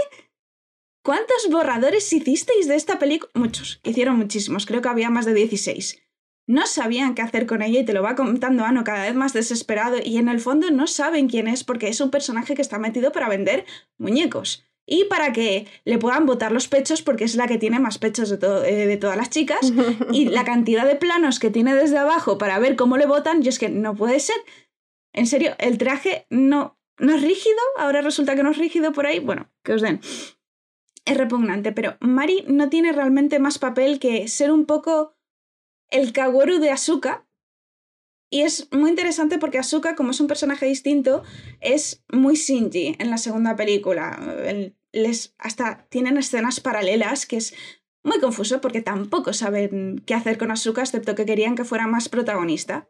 ¿Cuántos borradores hicisteis de esta película? Muchos, hicieron muchísimos, creo que había más de 16. No sabían qué hacer con ella y te lo va contando Ano cada vez más desesperado y en el fondo no saben quién es porque es un personaje que está metido para vender muñecos y para que le puedan botar los pechos porque es la que tiene más pechos de, to- eh, de todas las chicas y la cantidad de planos que tiene desde abajo para ver cómo le botan, y es que no puede ser. En serio, el traje no, no es rígido, ahora resulta que no es rígido por ahí, bueno, que os den. Es repugnante, pero Mari no tiene realmente más papel que ser un poco el Kaworu de Asuka. Y es muy interesante porque Asuka, como es un personaje distinto, es muy Shinji en la segunda película. El- les, hasta tienen escenas paralelas que es muy confuso porque tampoco saben qué hacer con Asuka, excepto que querían que fuera más protagonista.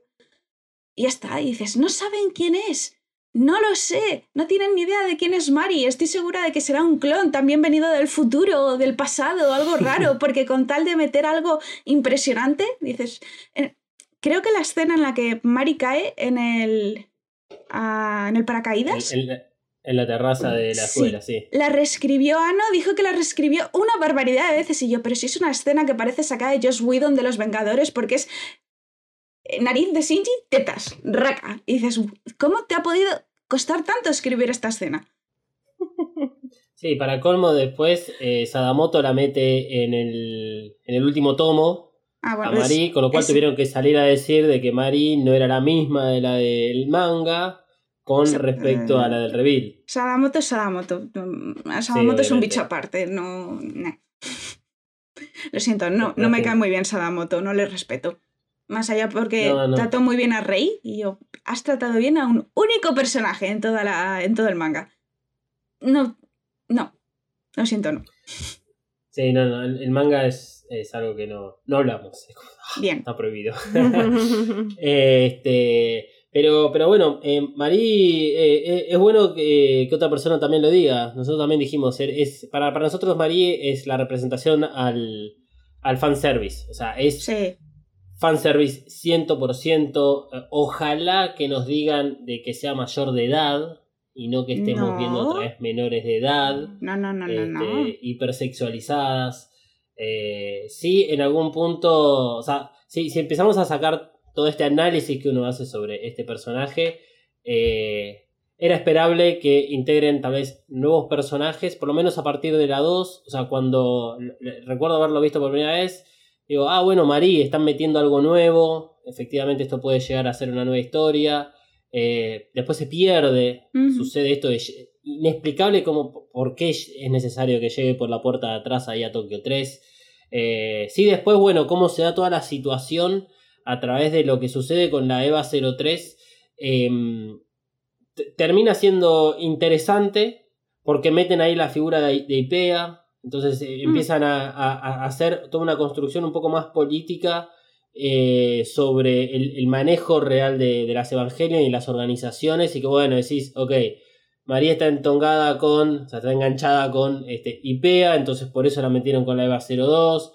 Y ya está, y dices, no saben quién es. No lo sé, no tienen ni idea de quién es Mari. Estoy segura de que será un clon también venido del futuro o del pasado, algo raro, porque con tal de meter algo impresionante, dices. eh, creo que la escena en la que Mari cae en el. ah, en el paracaídas. En, la terraza de la escuela, sí. La reescribió Ano, dijo que la reescribió una barbaridad de veces y yo, pero si es una escena que parece sacada de Joss Whedon de Los Vengadores porque es eh, nariz de Shinji, tetas, raca. Y dices, ¿cómo te ha podido costar tanto escribir esta escena? Sí, para colmo después eh, Sadamoto la mete en el, en el último tomo Ah, a bueno, es- Mari, con lo cual es- tuvieron que salir a decir de que Mari no era la misma de la del manga con respecto a la del reveal. Sadamoto es Sadamoto. Mm, Sadamoto es un bicho aparte, no... nah. Lo siento, no, no me cae muy bien Sadamoto, no le respeto. Más allá porque No, no. trató muy bien a Rey y yo, has tratado bien a un único personaje en, toda la, en todo el manga. No, no, lo siento, no. Sí, no, no, el, el manga es, es algo que no, no hablamos, Bien. está prohibido. este, pero, pero bueno, eh, Marí, eh, eh, es bueno que, que otra persona también lo diga. Nosotros también dijimos, es, para, para nosotros Marí es la representación al, al fanservice. O sea, es Sí, fanservice 100%. Eh, Ojalá que nos digan de que sea mayor de edad y no que estemos No. viendo otra vez menores de edad no, no, no, no, no. este, hipersexualizadas. Eh, sí, en algún punto, o sea, sí, si empezamos a sacar todo este análisis que uno hace sobre este personaje, eh, era esperable que integren tal vez nuevos personajes, por lo menos a partir de la 2, o sea, cuando recuerdo haberlo visto por primera vez, digo, ah, bueno, Marí, están metiendo algo nuevo, efectivamente esto puede llegar a ser una nueva historia, eh, después se pierde, sucede esto de inexplicable como por qué es necesario que llegue por la puerta de atrás ahí a Tokio 3. Eh, sí, después, bueno, cómo se da toda la situación a través de lo que sucede con la EVA 03. em, t- termina siendo interesante porque meten ahí la figura de, de IPEA. Entonces eh, empiezan a, a- a hacer toda una construcción un poco más política eh, sobre el, el manejo real de, de las Evangelion y las organizaciones. Y que bueno, decís, ok, María está entongada con, o sea, está enganchada con este, IPEA, entonces por eso la metieron con la EVA 02.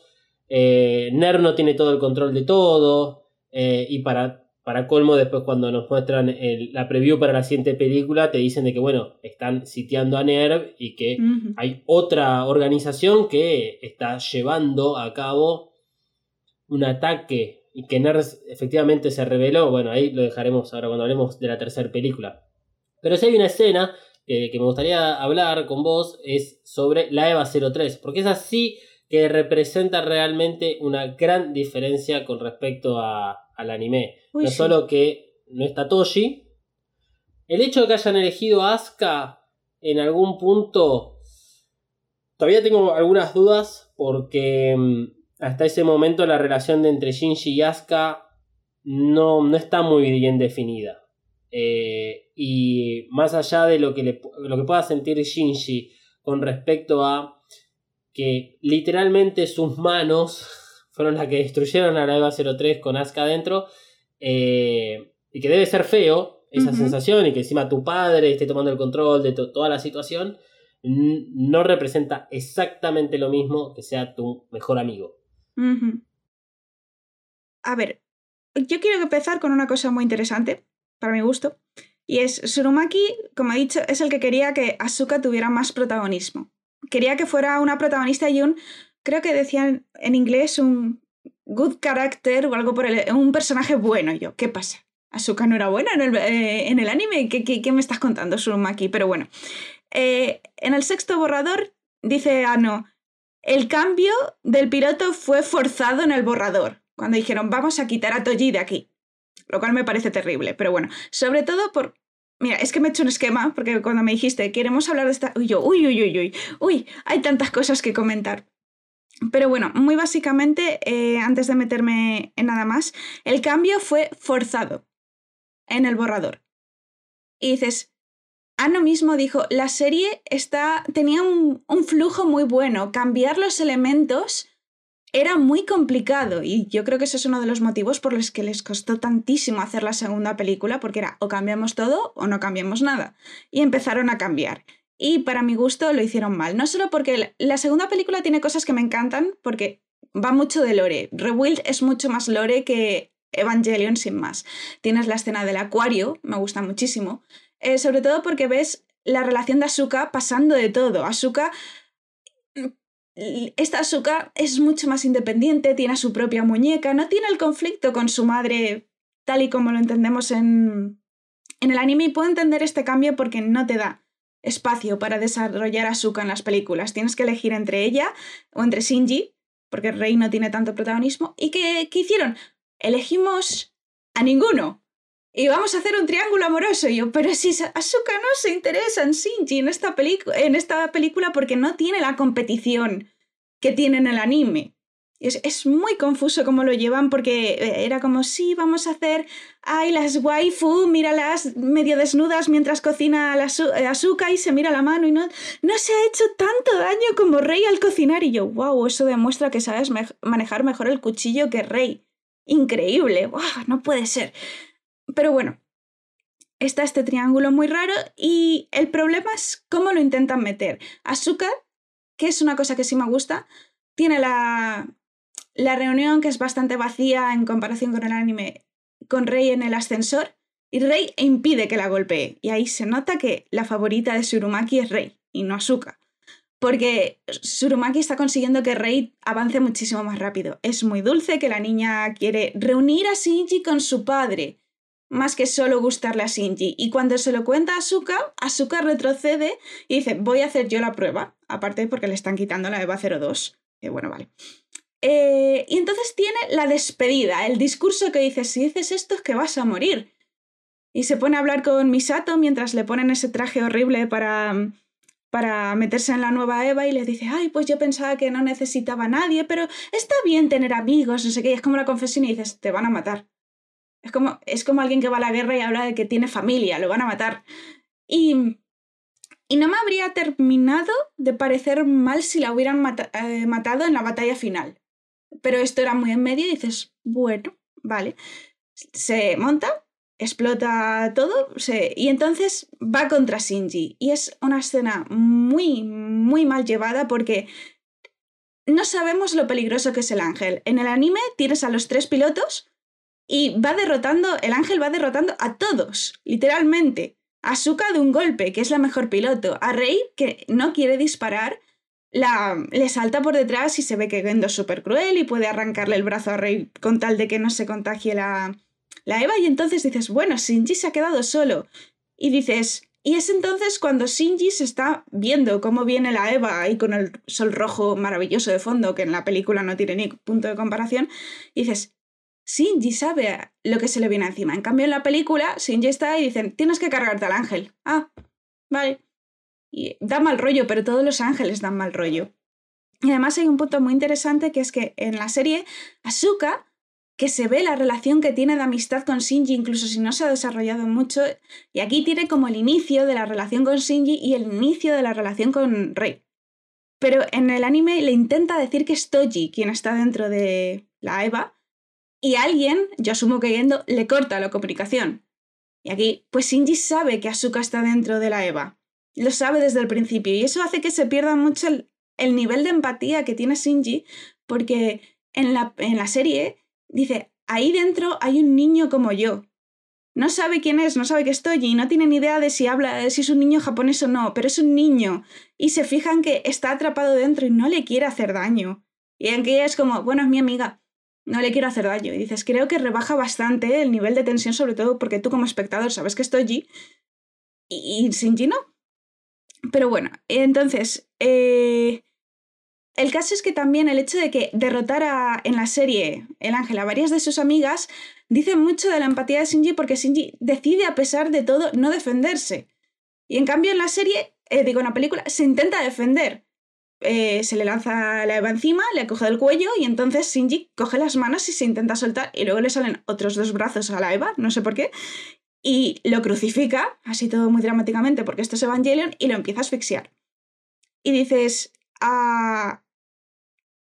Eh, Ner no tiene todo el control de todo. eh, y para, para colmo, después cuando nos muestran el- la preview para la siguiente película, te dicen de que, bueno, están sitiando a NERV y que hay otra organización que está llevando a cabo un ataque y que NERS efectivamente se reveló. Bueno, ahí lo dejaremos ahora cuando hablemos de la tercera película. Pero si hay una escena que, que me gustaría hablar con vos es sobre la EVA 03, porque es así que representa realmente una gran diferencia con respecto a- al anime. Uy, no sí. solo que no está Toshi, el hecho de que hayan elegido a Asuka en algún punto todavía tengo algunas dudas porque mm, hasta ese momento la relación de entre Shinji y Asuka no, no está muy bien definida. Eh, y más allá de lo que, le, lo que pueda sentir Shinji con respecto a que literalmente sus manos fueron las que destruyeron a la EVA 03 con Asuka adentro, eh, y que debe ser feo esa sensación, y que encima tu padre esté tomando el control de to- toda la situación, no representa exactamente lo mismo que sea tu mejor amigo. A ver, yo quiero empezar con una cosa muy interesante, para mi gusto, y es Surumaki, como he dicho, es el que quería que Asuka tuviera más protagonismo. Quería que fuera una protagonista y un, creo que decían en inglés, un good character o algo por el, un personaje bueno. Yo, ¿qué pasa? Asuka no era buena en el, eh, en el anime. ¿Qué, ¿Qué, qué, me estás contando, Surumaki? Pero bueno, eh, en el sexto borrador dice Ano, el cambio del piloto fue forzado en el borrador, cuando dijeron vamos a quitar a Toji de aquí. Lo cual me parece terrible, pero bueno, sobre todo por... Mira, es que me he hecho un esquema, porque cuando me dijiste, queremos hablar de esta... Uy, yo, uy, uy, uy, uy, uy, hay tantas cosas que comentar. Pero bueno, muy básicamente, eh, antes de meterme en nada más, el cambio fue forzado en el borrador. Y dices, Ano mismo dijo, la serie está, tenía un, un flujo muy bueno, cambiar los elementos era muy complicado y yo creo que ese es uno de los motivos por los que les costó tantísimo hacer la segunda película, porque era o cambiamos todo o no cambiamos nada. Y empezaron a cambiar. Y para mi gusto lo hicieron mal. No solo porque la segunda película tiene cosas que me encantan, porque va mucho de lore. Rebuild es mucho más lore que Evangelion sin más. Tienes la escena del acuario, me gusta muchísimo. Eh, sobre todo porque ves la relación de Asuka pasando de todo. Asuka esta Asuka es mucho más independiente, tiene su propia muñeca, no tiene el conflicto con su madre tal y como lo entendemos en, en el anime y puedo entender este cambio porque no te da espacio para desarrollar a Asuka en las películas. Tienes que elegir entre ella o entre Shinji, porque Rey no tiene tanto protagonismo. ¿Y qué, qué hicieron? Elegimos a ninguno. Y vamos a hacer un triángulo amoroso. Y yo, pero si Asuka no se interesa en Shinji en esta, en esta película porque no tiene la competición que tiene en el anime. Es, es, muy confuso cómo lo llevan porque eh, era como, sí, vamos a hacer, ay, las waifu, míralas medio desnudas mientras cocina la eh, Asuka y se mira la mano y no, no se ha hecho tanto daño como Rey al cocinar. Y yo, wow, eso demuestra que sabes manejar mejor el cuchillo que Rey. Increíble, wow, no puede ser. Pero bueno, está este triángulo muy raro y el problema es cómo lo intentan meter. Asuka, que es una cosa que sí me gusta, tiene la, la reunión que es bastante vacía en comparación con el anime con Rey en el ascensor y Rey impide que la golpee. Y ahí se nota que la favorita de Surumaki es Rey y no Asuka. Porque Surumaki está consiguiendo que Rey avance muchísimo más rápido. Es muy dulce que la niña quiere reunir a Shinji con su padre más que solo gustarle a Shinji. Y cuando se lo cuenta a Asuka, Asuka retrocede y dice, voy a hacer yo la prueba. Aparte porque le están quitando la EVA 02. Que bueno, vale. Eh, y entonces tiene la despedida, el discurso que dice, si dices esto es que vas a morir. Y se pone a hablar con Misato mientras le ponen ese traje horrible para, para meterse en la nueva Eva y le dice, ay, pues yo pensaba que no necesitaba a nadie, pero está bien tener amigos, no sé qué. Y es como la confesión y dices, te van a matar. Es como, es como alguien que va a la guerra y habla de que tiene familia, lo van a matar. Y, y no me habría terminado de parecer mal si la hubieran eh, matado en la batalla final. Pero esto era muy en medio y dices, bueno, vale. Se monta, explota todo se... y entonces va contra Shinji. Y es una escena muy, muy mal llevada porque no sabemos lo peligroso que es el ángel. En el anime tienes a los tres pilotos y va derrotando, el ángel va derrotando a todos, literalmente. A de un golpe, que es la mejor piloto. A Rey, que no quiere disparar, la, le salta por detrás y se ve que Gendo es súper cruel y puede arrancarle el brazo a Rey con tal de que no se contagie la, la Eva. Y entonces dices, bueno, Shinji se ha quedado solo. Y dices, y es entonces cuando Shinji se está viendo cómo viene la Eva ahí con el sol rojo maravilloso de fondo, que en la película no tiene ni punto de comparación, y dices, Shinji sabe lo que se le viene encima. En cambio, en la película, Shinji está y dicen, tienes que cargarte al ángel. Ah, vale. Y da mal rollo, pero todos los ángeles dan mal rollo. Y además hay un punto muy interesante que es que en la serie, Asuka, que se ve la relación que tiene de amistad con Shinji, incluso si no se ha desarrollado mucho, y aquí tiene como el inicio de la relación con Shinji y el inicio de la relación con Rei. Pero en el anime le intenta decir que es Toji quien está dentro de la Eva, y alguien, yo asumo que yendo, le corta la comunicación. Y aquí, pues Shinji sabe que Asuka está dentro de la Eva. Lo sabe desde el principio. Y eso hace que se pierda mucho el, nivel de empatía que tiene Shinji, porque en la, en la serie dice, ahí dentro hay un niño como yo. No sabe quién es, no sabe que estoy y no tiene ni idea de si habla, si es un niño japonés o no, pero es un niño. Y se fijan que está atrapado dentro y no le quiere hacer daño. Y en que ella es como, bueno, es mi amiga, no le quiero hacer daño. Y dices, creo que rebaja bastante el nivel de tensión, sobre todo porque tú como espectador sabes que estoy allí y, y Shinji no. Pero bueno, entonces, eh, el caso es que también el hecho de que derrotara en la serie el ángel a varias de sus amigas dice mucho de la empatía de Shinji porque Shinji decide a pesar de todo no defenderse. Y en cambio en la serie, eh, digo en la película, se intenta defender. Eh, se le lanza la Eva encima, le coge del cuello y entonces Shinji coge las manos y se intenta soltar y luego le salen otros dos brazos a la Eva, no sé por qué, y lo crucifica, así todo muy dramáticamente porque esto es Evangelion, y lo empieza a asfixiar. Y dices, ah,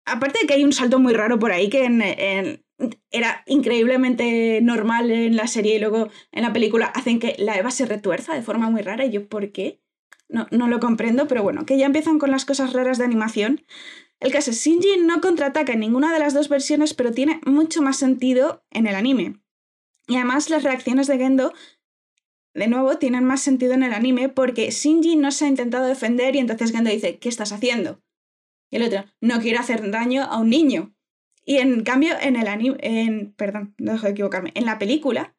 aparte de que hay un salto muy raro por ahí que era increíblemente normal en la serie y luego en la película hacen que la Eva se retuerza de forma muy rara y yo, ¿por qué? No, no lo comprendo, pero bueno, que ya empiezan con las cosas raras de animación. El caso es, Shinji no contraataca en ninguna de las dos versiones, pero tiene mucho más sentido en el anime. Y además las reacciones de Gendo, de nuevo, tienen más sentido en el anime porque Shinji no se ha intentado defender y entonces Gendo dice, ¿qué estás haciendo? Y el otro, no quiero hacer daño a un niño. Y en cambio, en el anime, en, perdón, no dejo de equivocarme, en la película,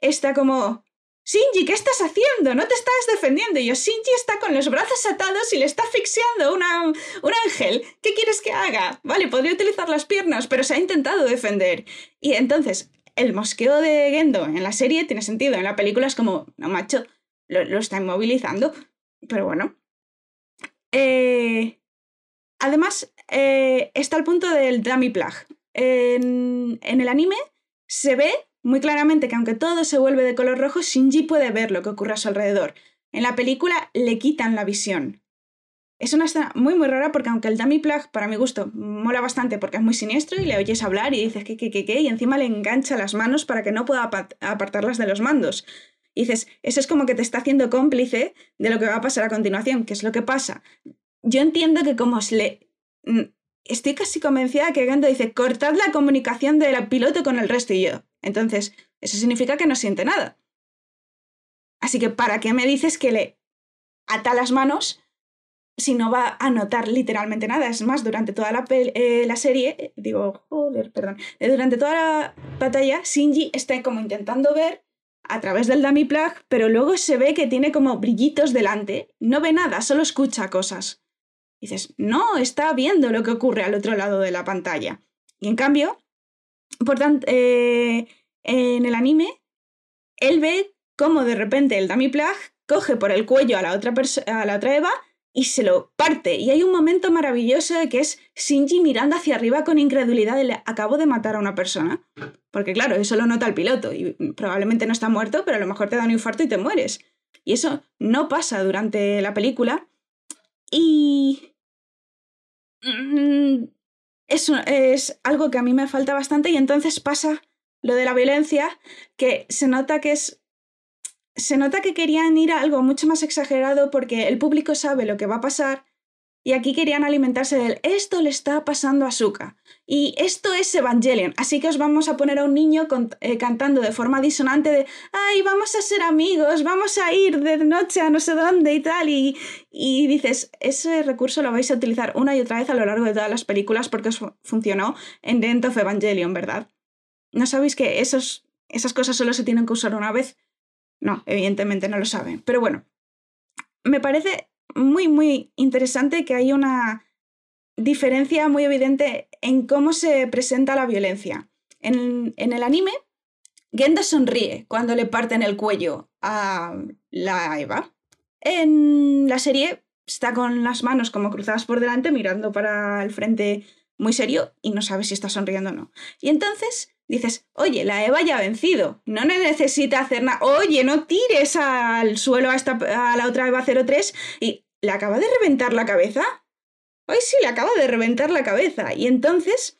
está como, Shinji, ¿qué estás haciendo? No te estás defendiendo. Y yo, Shinji está con los brazos atados y le está asfixiando una, un ángel. ¿Qué quieres que haga? Vale, podría utilizar las piernas, pero se ha intentado defender. Y entonces, el mosqueo de Gendo en la serie tiene sentido. En la película es como, no, macho, lo, está inmovilizando. Pero bueno. Eh, además, eh, está el punto del dummy plug. En el anime se ve muy claramente que aunque todo se vuelve de color rojo, Shinji puede ver lo que ocurre a su alrededor. En la película le quitan la visión. Es una escena muy muy rara porque aunque el dummy plug, para mi gusto, mola bastante porque es muy siniestro y le oyes hablar y dices que, que, que, que, y encima le engancha las manos para que no pueda apartarlas de los mandos. Y dices, eso es como que te está haciendo cómplice de lo que va a pasar a continuación, que es lo que pasa. Yo entiendo que como se le... Estoy casi convencida que Gendo dice, cortad la comunicación del piloto con el resto y yo. Entonces, eso significa que no siente nada. Así que, ¿para qué me dices que le ata las manos si no va a notar literalmente nada? Es más, durante toda la, eh, la serie, digo, joder, perdón, eh, durante toda la batalla, Shinji está como intentando ver a través del dummy plug, pero luego se ve que tiene como brillitos delante, no ve nada, solo escucha cosas. dices, no, está viendo lo que ocurre al otro lado de la pantalla. Y en cambio, por tanto, eh, en el anime, él ve cómo de repente el dummy plug coge por el cuello a la otra, a la otra Eva y se lo parte. Y hay un momento maravilloso de que es Shinji mirando hacia arriba con incredulidad de le acabo de matar a una persona. Porque claro, eso lo nota el piloto y probablemente no está muerto, pero a lo mejor te da un infarto y te mueres. Y eso no pasa durante la película. Y... Mm, es, es algo que a mí me falta bastante y entonces pasa lo de la violencia, que se nota que es se nota que querían ir a algo mucho más exagerado porque el público sabe lo que va a pasar y aquí querían alimentarse del esto le está pasando a Suka y esto es Evangelion, así que os vamos a poner a un niño con, eh, cantando de forma disonante de ay, vamos a ser amigos, vamos a ir de noche a no sé dónde y tal y, y dices, ese recurso lo vais a utilizar una y otra vez a lo largo de todas las películas porque os funcionó en End of Evangelion, ¿verdad? ¿No sabéis que esos, esas cosas solo se tienen que usar una vez? No, evidentemente no lo saben. Pero bueno, me parece muy, muy interesante que hay una diferencia muy evidente en cómo se presenta la violencia. En, en el anime, Genda sonríe cuando le parten el cuello a la Eva. En la serie está con las manos como cruzadas por delante mirando para el frente muy serio y no sabe si está sonriendo o no. Y entonces dices, oye, la Eva ya ha vencido, no necesita hacer nada, oye, no tires al suelo a, esta, a la otra Eva 03 y le acaba de reventar la cabeza. Hoy sí, le acaba de reventar la cabeza. Y entonces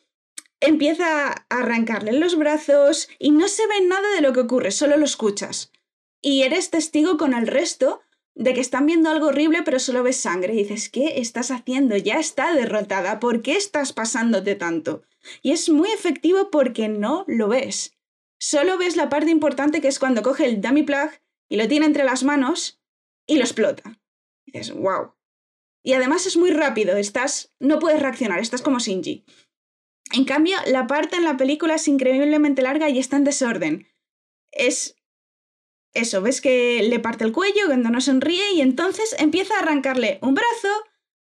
empieza a arrancarle los brazos y no se ve nada de lo que ocurre, solo lo escuchas. Y eres testigo con el resto de que están viendo algo horrible pero solo ves sangre. Y dices, ¿qué estás haciendo? Ya está derrotada. ¿Por qué estás pasándote tanto? Y es muy efectivo porque no lo ves. Solo ves la parte importante que es cuando coge el dummy plug y lo tiene entre las manos y lo explota. Y dices, wow. Y además es muy rápido, estás. no puedes reaccionar, estás como Shinji. En cambio, la parte en la película es increíblemente larga y está en desorden. Es. Eso, ves que le parte el cuello cuando no sonríe y entonces empieza a arrancarle un brazo,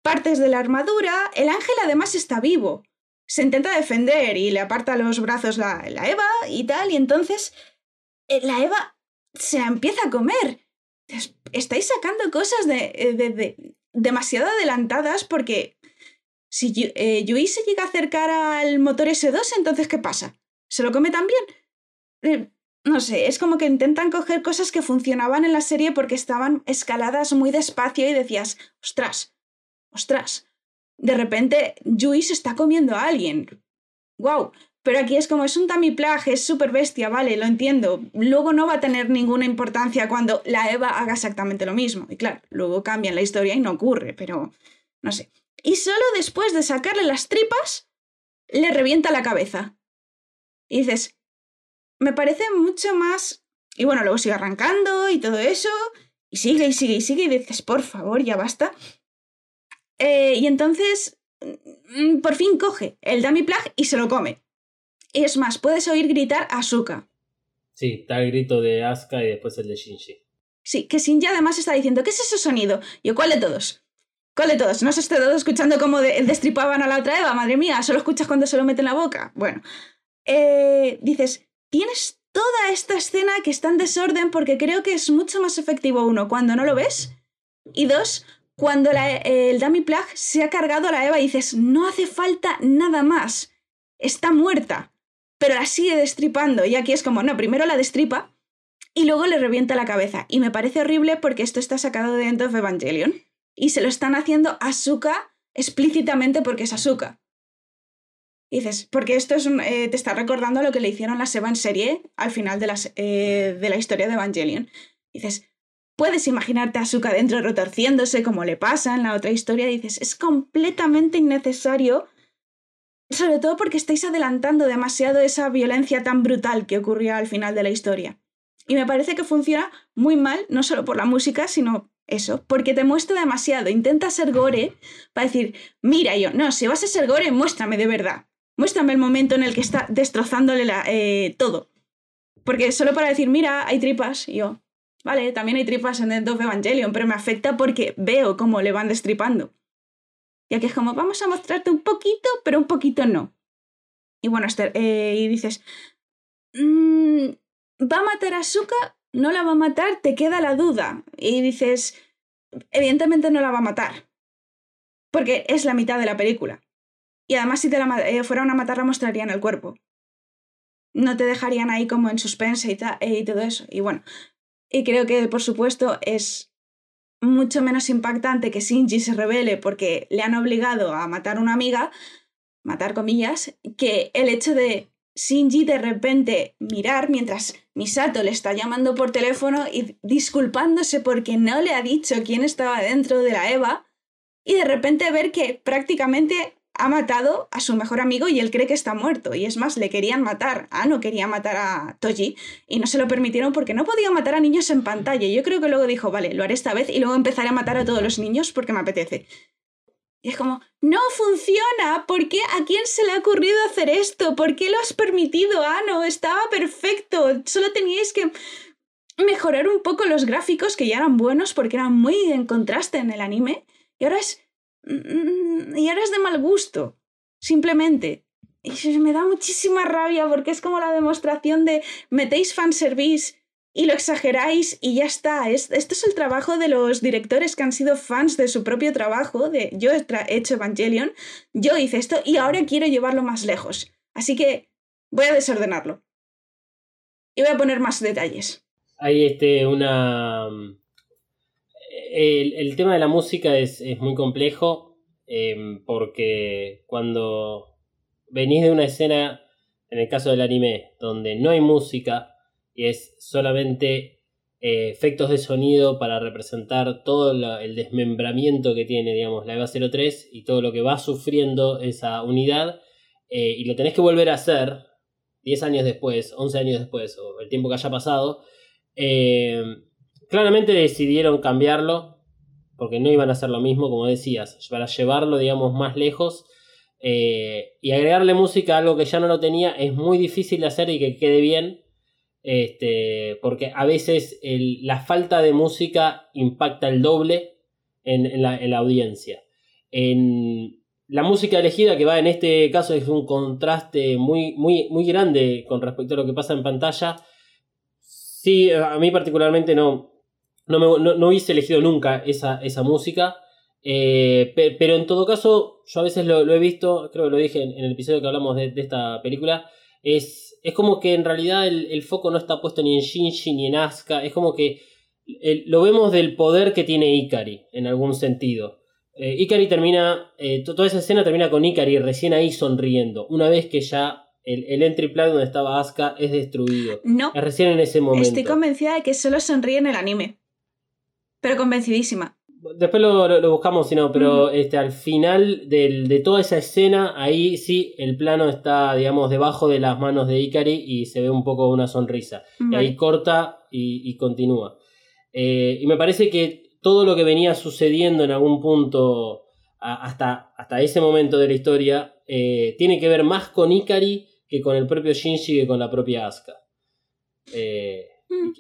partes de la armadura. El ángel además está vivo. Se intenta defender y le aparta los brazos la, la Eva y tal, y entonces eh, la Eva se empieza a comer. Estáis sacando cosas de, eh, de, demasiado adelantadas porque si eh, Yui se llega a acercar al motor S2, entonces ¿qué pasa? ¿Se lo come también? No sé, es como que intentan coger cosas que funcionaban en la serie porque estaban escaladas muy despacio y decías, ostras, ostras, de repente Yui se está comiendo a alguien. ¡Wow! Pero aquí es como es un tamiplaje, es súper bestia, vale, lo entiendo. Luego no va a tener ninguna importancia cuando la Eva haga exactamente lo mismo. Y claro, luego cambian la historia y no ocurre, pero no sé y solo después de sacarle las tripas, le revienta la cabeza. Y dices, me parece mucho más... Y bueno, luego sigue arrancando y todo eso, y sigue y sigue y sigue, y dices, por favor, ya basta. Eh, y entonces, mm, por fin coge el dummy plug y se lo come. Y es más, puedes oír gritar a Asuka. Sí, está el grito de Asuka y después el de Shinji. Sí, que Shinji además está diciendo, ¿qué es ese sonido? Y ¿cuál de todos? ¿Cuál de todos? ¿No has estado escuchando cómo destripaban a la otra Eva? Madre mía, solo escuchas cuando se lo mete en la boca. Bueno, eh, dices, tienes toda esta escena que está en desorden porque creo que es mucho más efectivo, uno, cuando no lo ves, y dos, cuando el dummy plug se ha cargado a la Eva y dices, no hace falta nada más, está muerta, pero la sigue destripando. Y aquí es como, no, primero la destripa y luego le revienta la cabeza. Y me parece horrible porque esto está sacado de End of Evangelion y se lo están haciendo a Asuka explícitamente porque es Asuka. dices, porque esto es eh, te está recordando lo que le hicieron la Seba en serie al final de, eh, de la historia de Evangelion. dices, puedes imaginarte a Asuka dentro retorciéndose como le pasa en la otra historia. dices, es completamente innecesario, sobre todo porque estáis adelantando demasiado esa violencia tan brutal que ocurrió al final de la historia. Y me parece que funciona muy mal, no solo por la música, sino eso, porque te muestra demasiado. Intenta ser gore para decir, mira yo, no, si vas a ser gore, muéstrame de verdad. Muéstrame el momento en el que está destrozándole eh, todo. Porque solo para decir, mira, hay tripas, yo, vale, también hay tripas en The of Evangelion, pero me afecta porque veo cómo le van destripando. Y aquí es como, vamos a mostrarte un poquito, pero un poquito no. Y bueno, Esther, eh, y dices, mm, ¿va a matar a Suka? no la va a matar, te queda la duda. Y dices, evidentemente no la va a matar. Porque es la mitad de la película. Y además si te la eh, fueran a matar la mostrarían el cuerpo. No te dejarían ahí como en suspense y, y todo eso. Y bueno, y creo que por supuesto es mucho menos impactante que Shinji se revele porque le han obligado a matar a una amiga, matar comillas, que el hecho de Shinji de repente mirar mientras Misato le está llamando por teléfono y disculpándose porque no le ha dicho quién estaba dentro de la Eva y de repente ver que prácticamente ha matado a su mejor amigo y él cree que está muerto. Y es más, le querían matar. Ah, no quería matar a Toji y no se lo permitieron porque no podía matar a niños en pantalla. Yo creo que luego dijo, vale, lo haré esta vez y luego empezaré a matar a todos los niños porque me apetece. Y es como, no funciona. ¿Por qué? ¿A quién se le ha ocurrido hacer esto? ¿Por qué lo has permitido? Ah, no, estaba perfecto. Solo teníais que mejorar un poco los gráficos que ya eran buenos porque eran muy en contraste en el anime. Y ahora es. Mm, y ahora es de mal gusto. Simplemente. Y me da muchísima rabia porque es como la demostración de metéis fanservice y lo exageráis y ya está. esto es el trabajo de los directores que han sido fans de su propio trabajo, de yo he hecho Evangelion, yo hice esto y ahora quiero llevarlo más lejos. Así que voy a desordenarlo. Y voy a poner más detalles. Hay este, una... El, tema de la música es, muy complejo em, porque cuando venís de una escena, en el caso del anime, donde no hay música, y es solamente eh, efectos de sonido para representar todo el desmembramiento que tiene, digamos, la EVA 03 y todo lo que va sufriendo esa unidad. eh, y lo tenés que volver a hacer 10 años después, 11 años después, o el tiempo que haya pasado. eh, claramente decidieron cambiarlo porque no iban a hacer lo mismo, como decías, para llevarlo, digamos, más lejos. eh, y agregarle música a algo que ya no lo tenía es muy difícil de hacer y que quede bien. Este, porque a veces la falta de música impacta el doble en, en la, en la audiencia. En la música elegida, que va en este caso, es un contraste muy, muy, muy grande con respecto a lo que pasa en pantalla. Sí, a mí particularmente no, no, me- no- no hubiese elegido nunca esa, esa música. Eh, pe- pero en todo caso, yo a veces lo, lo he visto, creo que lo dije en, en el episodio que hablamos de, de esta película, es, es como que en realidad el, el foco no está puesto ni en Shinji ni en Asuka, es como que el- lo vemos del poder que tiene Ikari, en algún sentido. Eh, Ikari termina, eh, to- toda esa escena termina con Ikari recién ahí sonriendo, una vez que ya el, el entry plan donde estaba Asuka es destruido. No, Es recién en ese momento. estoy convencida de que solo sonríe en el anime. Pero convencidísima. Después lo, lo- lo buscamos, si no, pero este, al final del- de toda esa escena, ahí sí el plano está, digamos, debajo de las manos de Ikari y se ve un poco una sonrisa. Y ahí corta y, y continúa. Eh, y me parece que todo lo que venía sucediendo en algún punto a- hasta, hasta ese momento de la historia eh, tiene que ver más con Ikari que con el propio Shinji que con la propia Asuka. Eh, Mm.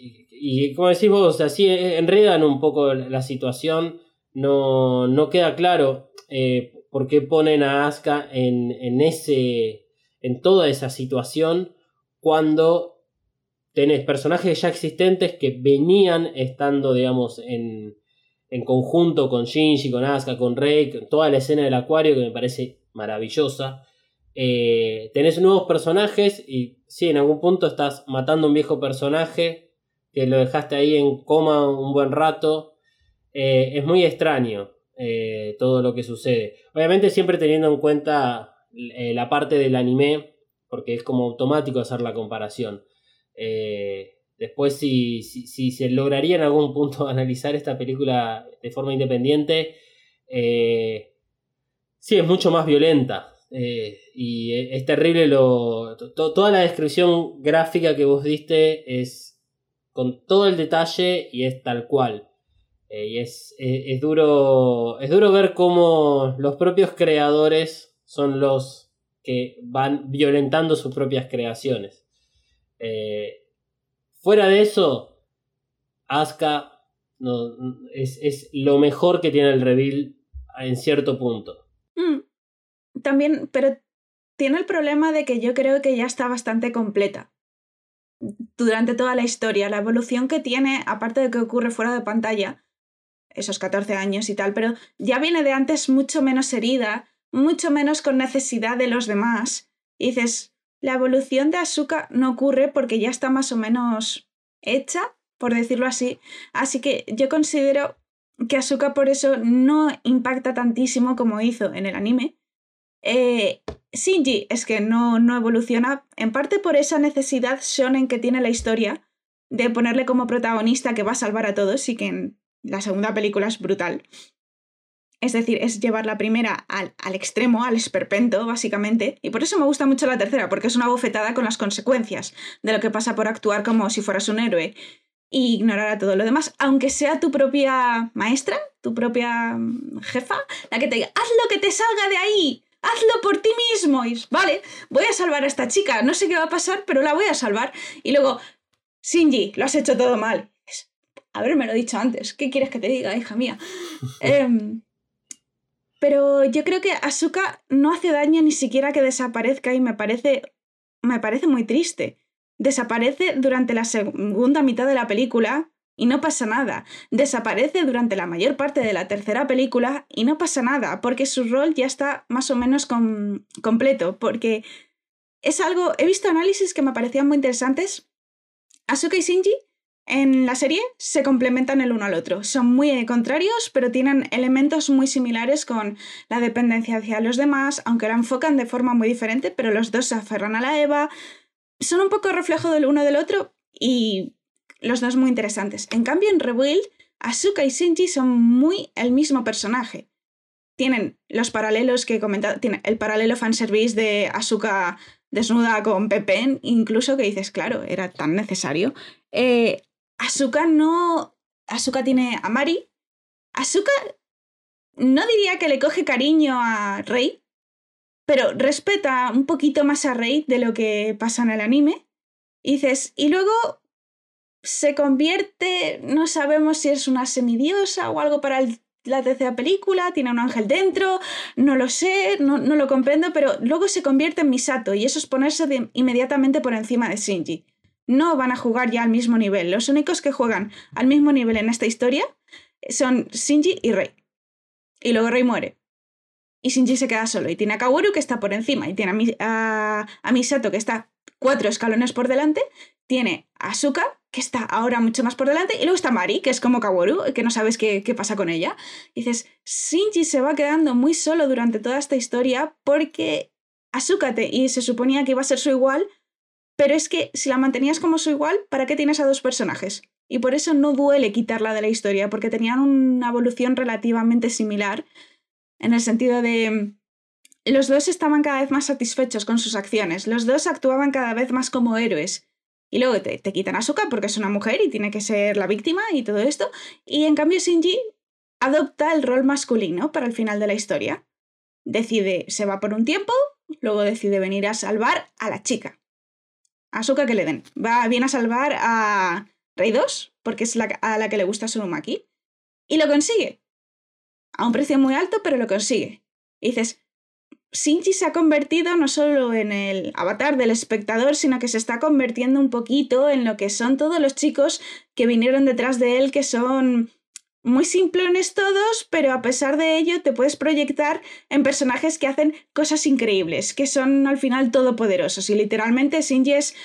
Y, como decís vos, o sea, sí eh, enredan un poco la situación. No, no queda claro eh, por qué ponen a Asuka en, en ese. en toda esa situación. Cuando tenés personajes ya existentes que venían estando, digamos, en, en conjunto con Shinji, con Asuka, con Rei, con toda la escena del acuario que me parece maravillosa. Eh, tenés nuevos personajes y sí, en algún punto estás matando un viejo personaje que lo dejaste ahí en coma un buen rato. Eh, es muy extraño eh, todo lo que sucede. Obviamente siempre teniendo en cuenta eh, la parte del anime, porque es como automático hacer la comparación. Después si, si, si se lograría en algún punto analizar esta película de forma independiente, sí, es mucho más violenta. Y es terrible lo. to- toda la descripción gráfica que vos diste es con todo el detalle y es tal cual. Eh, y es, es, es duro. Es duro ver cómo los propios creadores son los que van violentando sus propias creaciones. Eh, fuera de eso, Asuka es, es lo mejor que tiene el reveal en cierto punto. Mm. También, pero tiene el problema de que yo creo que ya está bastante completa durante toda la historia. La evolución que tiene, aparte de que ocurre fuera de pantalla, esos 14 años y tal, pero ya viene de antes mucho menos herida, mucho menos con necesidad de los demás. Y dices, la evolución de Asuka no ocurre porque ya está más o menos hecha, por decirlo así. Así que yo considero que Asuka por eso no impacta tantísimo como hizo en el anime. Eh, Shinji es que no, no evoluciona, en parte por esa necesidad shonen que tiene la historia de ponerle como protagonista que va a salvar a todos y que en la segunda película es brutal. Es decir, es llevar la primera al, al extremo, al esperpento, básicamente. Y por eso me gusta mucho la tercera, porque es una bofetada con las consecuencias de lo que pasa por actuar como si fueras un héroe y ignorar a todo lo demás, aunque sea tu propia maestra, tu propia mm, jefa, la que te diga, haz lo que te salga de ahí, hazlo por ti mismo. Y vale, voy a salvar a esta chica, no sé qué va a pasar, pero la voy a salvar. Y luego, Shinji, lo has hecho todo mal. Haberme lo dicho antes, ¿qué quieres que te diga, hija mía? Em, pero yo creo que Asuka no hace daño ni siquiera que desaparezca y me parece, me parece muy triste. Desaparece durante la segunda mitad de la película y no pasa nada. Desaparece durante la mayor parte de la tercera película y no pasa nada, porque su rol ya está más o menos com- completo, porque es algo, he visto análisis que me parecían muy interesantes. Asuka y Shinji en la serie se complementan el uno al otro. Son muy contrarios, pero tienen elementos muy similares con la dependencia hacia los demás, aunque la enfocan de forma muy diferente, pero los dos se aferran a la Eva. Son un poco reflejo del uno del otro y los dos muy interesantes. En cambio, en Rebuild, Asuka y Shinji son muy el mismo personaje. Tienen los paralelos que he comentado, tiene el paralelo fanservice de Asuka desnuda con Pepe, incluso que dices, claro, era tan necesario. Eh, Asuka no. Asuka tiene a Mari. Asuka no diría que le coge cariño a Rey, pero respeta un poquito más a Rey de lo que pasa en el anime. Y dices, y luego se convierte, no sabemos si es una semidiosa o algo para la tercera película, tiene un ángel dentro, no lo sé, no, no, lo comprendo, pero luego se convierte en Misato y eso es ponerse inmediatamente por encima de Shinji. No van a jugar ya al mismo nivel. Los únicos que juegan al mismo nivel en esta historia son Shinji y Rei. Y luego Rei muere. Y Shinji se queda solo. Y tiene a Kaworu que está por encima. Y tiene a, a, Misato que está cuatro escalones por delante. Tiene Asuka que está ahora mucho más por delante. Y luego está Mari, que es como Kaworu, que no sabes qué, qué pasa con ella. Y dices, Shinji se va quedando muy solo durante toda esta historia porque Asuka te, y se suponía que iba a ser su igual. Pero es que si la mantenías como su igual, ¿para qué tienes a dos personajes? Y por eso no duele quitarla de la historia, porque tenían una evolución relativamente similar en el sentido de los dos estaban cada vez más satisfechos con sus acciones, los dos actuaban cada vez más como héroes. Y luego te, quitan a porque es una mujer y tiene que ser la víctima y todo esto. Y en cambio Shinji adopta el rol masculino para el final de la historia. Decide, se va por un tiempo, luego decide venir a salvar a la chica. A que le den. Va, viene a salvar a Rey 2, porque es la, a la que le gusta Sunumaki. Y lo consigue a un precio muy alto, pero lo consigue. Y dices, Shinji se ha convertido no solo en el avatar del espectador, sino que se está convirtiendo un poquito en lo que son todos los chicos que vinieron detrás de él, que son muy simplones todos, pero a pesar de ello te puedes proyectar en personajes que hacen cosas increíbles, que son al final todopoderosos. Y literalmente Shinji es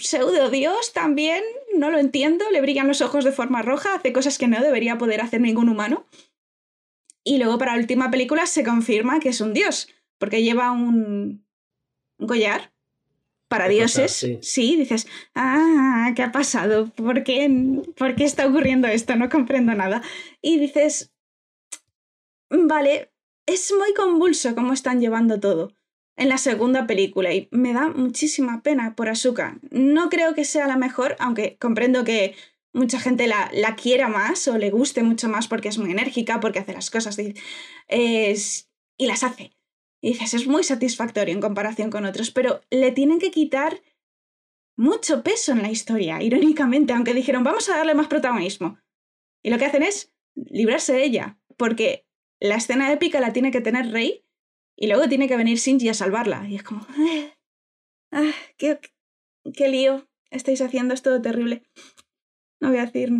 pseudo dios también, no lo entiendo, le brillan los ojos de forma roja, hace cosas que no debería poder hacer ningún humano. Y luego para la última película se confirma que es un dios, porque lleva un, un collar para dioses. sí. dices, ah, ¿qué ha pasado? ¿Por qué, ¿Por qué está ocurriendo esto? No comprendo nada. Y dices, vale, es muy convulso cómo están llevando todo en la segunda película y me da muchísima pena por Asuka. No creo que sea la mejor, aunque comprendo que mucha gente la, la, quiera más o le guste mucho más porque es muy enérgica, porque hace las cosas es, y las hace. Y dices, es muy satisfactorio en comparación con otros, pero le tienen que quitar mucho peso en la historia, irónicamente, aunque dijeron, vamos a darle más protagonismo. Y lo que hacen es librarse de ella, porque la escena épica la tiene que tener Rey y luego tiene que venir Shinji a salvarla. Y es como, ah, qué, qué lío estáis haciendo, es todo terrible. No voy a decir.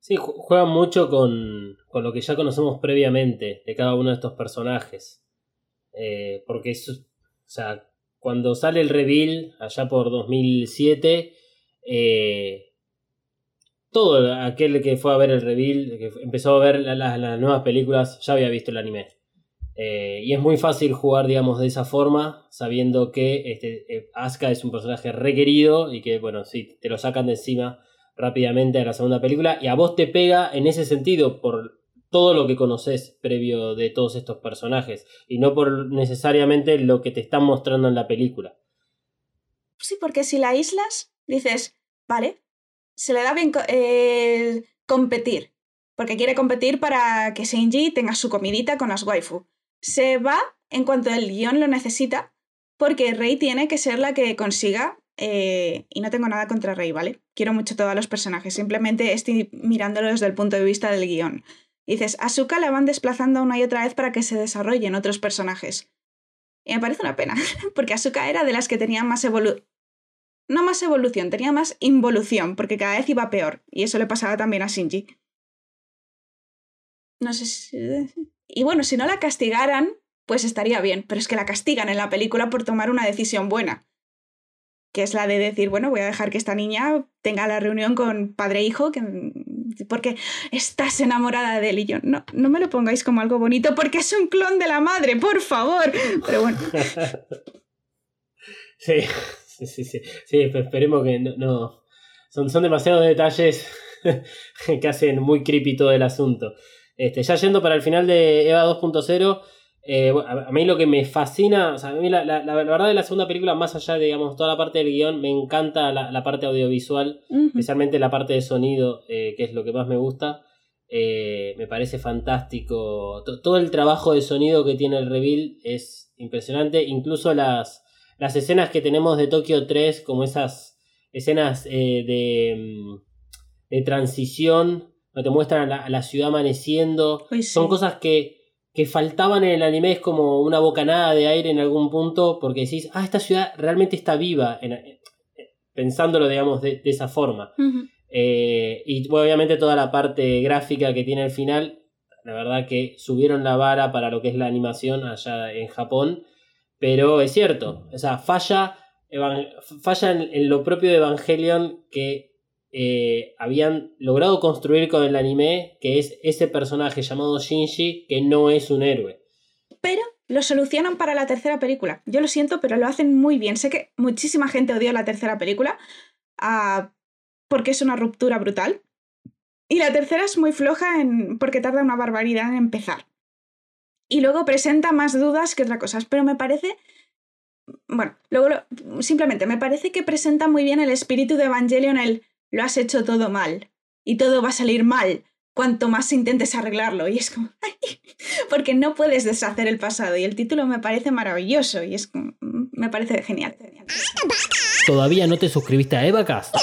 Sí, juegan mucho con, con, lo que ya conocemos previamente de cada uno de estos personajes. Eh, porque eso, o sea, cuando sale el reveal, allá por 2007, eh, todo aquel que fue a ver el reveal, que empezó a ver las nuevas películas, ya había visto el anime. Eh, y es muy fácil jugar, digamos, de esa forma, sabiendo que este, Asuka es un personaje requerido y que, bueno, si te lo sacan de encima rápidamente a la segunda película y a vos te pega en ese sentido por todo lo que conoces previo de todos estos personajes y no por necesariamente lo que te están mostrando en la película. Sí, porque si la aíslas, dices, vale, se le da bien eh, competir, porque quiere competir para que Shinji tenga su comidita con las waifu. Se va en cuanto el guion lo necesita, porque Rey tiene que ser la que consiga eh, y no tengo nada contra Rey, ¿vale? Quiero mucho todos los personajes, simplemente estoy mirándolo desde el punto de vista del guion. Dices, Asuka la van desplazando una y otra vez para que se desarrollen otros personajes. Y me parece una pena, porque Asuka era de las que tenían más evolución. No más evolución, tenía más involución, porque cada vez iba peor. Y eso le pasaba también a Shinji. No sé si... Y bueno, si no la castigaran, pues estaría bien, pero es que la castigan en la película por tomar una decisión buena que es la de decir, bueno, voy a dejar que esta niña tenga la reunión con padre e hijo, que, porque estás enamorada de él y yo, no, no me lo pongáis como algo bonito porque es un clon de la madre, por favor. Pero bueno. sí, sí, sí, sí, esperemos que no, son, son demasiados detalles que hacen muy creepy todo el asunto. Este, ya yendo para el final de Eva 2.0, eh, a a mí lo que me fascina, o sea, a mí la, la- la verdad de la segunda película, más allá de digamos, toda la parte del guion, me encanta la, la parte audiovisual, especialmente la parte de sonido, eh, que es lo que más me gusta. Eh, me parece fantástico. To- todo el trabajo de sonido que tiene el reveal es impresionante. Incluso las, las escenas que tenemos de Tokio 3, como esas escenas de, mm, de transición, donde te muestran a la, a ciudad amaneciendo. Uy, sí. Son cosas que, que faltaban en el anime, es como una bocanada de aire en algún punto, porque decís, ah, esta ciudad realmente está viva, en- eh, pensándolo, digamos, de- de esa forma. Eh, y bueno, obviamente toda la parte gráfica que tiene al final, la verdad que subieron la vara para lo que es la animación allá en Japón, pero es cierto, o sea, falla, falla en, en lo propio de Evangelion que eh, habían logrado construir con el anime, que es ese personaje llamado Shinji, que no es un héroe. Pero lo solucionan para la tercera película. Yo lo siento, pero lo hacen muy bien. Sé que muchísima gente odió la tercera película ah, porque es una ruptura brutal. Y la tercera es muy floja en, porque tarda una barbaridad en empezar. Y luego presenta más dudas que otras cosas. Pero me parece. Bueno, luego simplemente me parece que presenta muy bien el espíritu de Evangelion, el lo has hecho todo mal. Y todo va a salir mal. Cuanto más intentes arreglarlo. Y es como. "Ay", porque no puedes deshacer el pasado. Y el título me parece maravilloso. Y es como- me parece genial. ¿Todavía no te suscribiste a Evacast?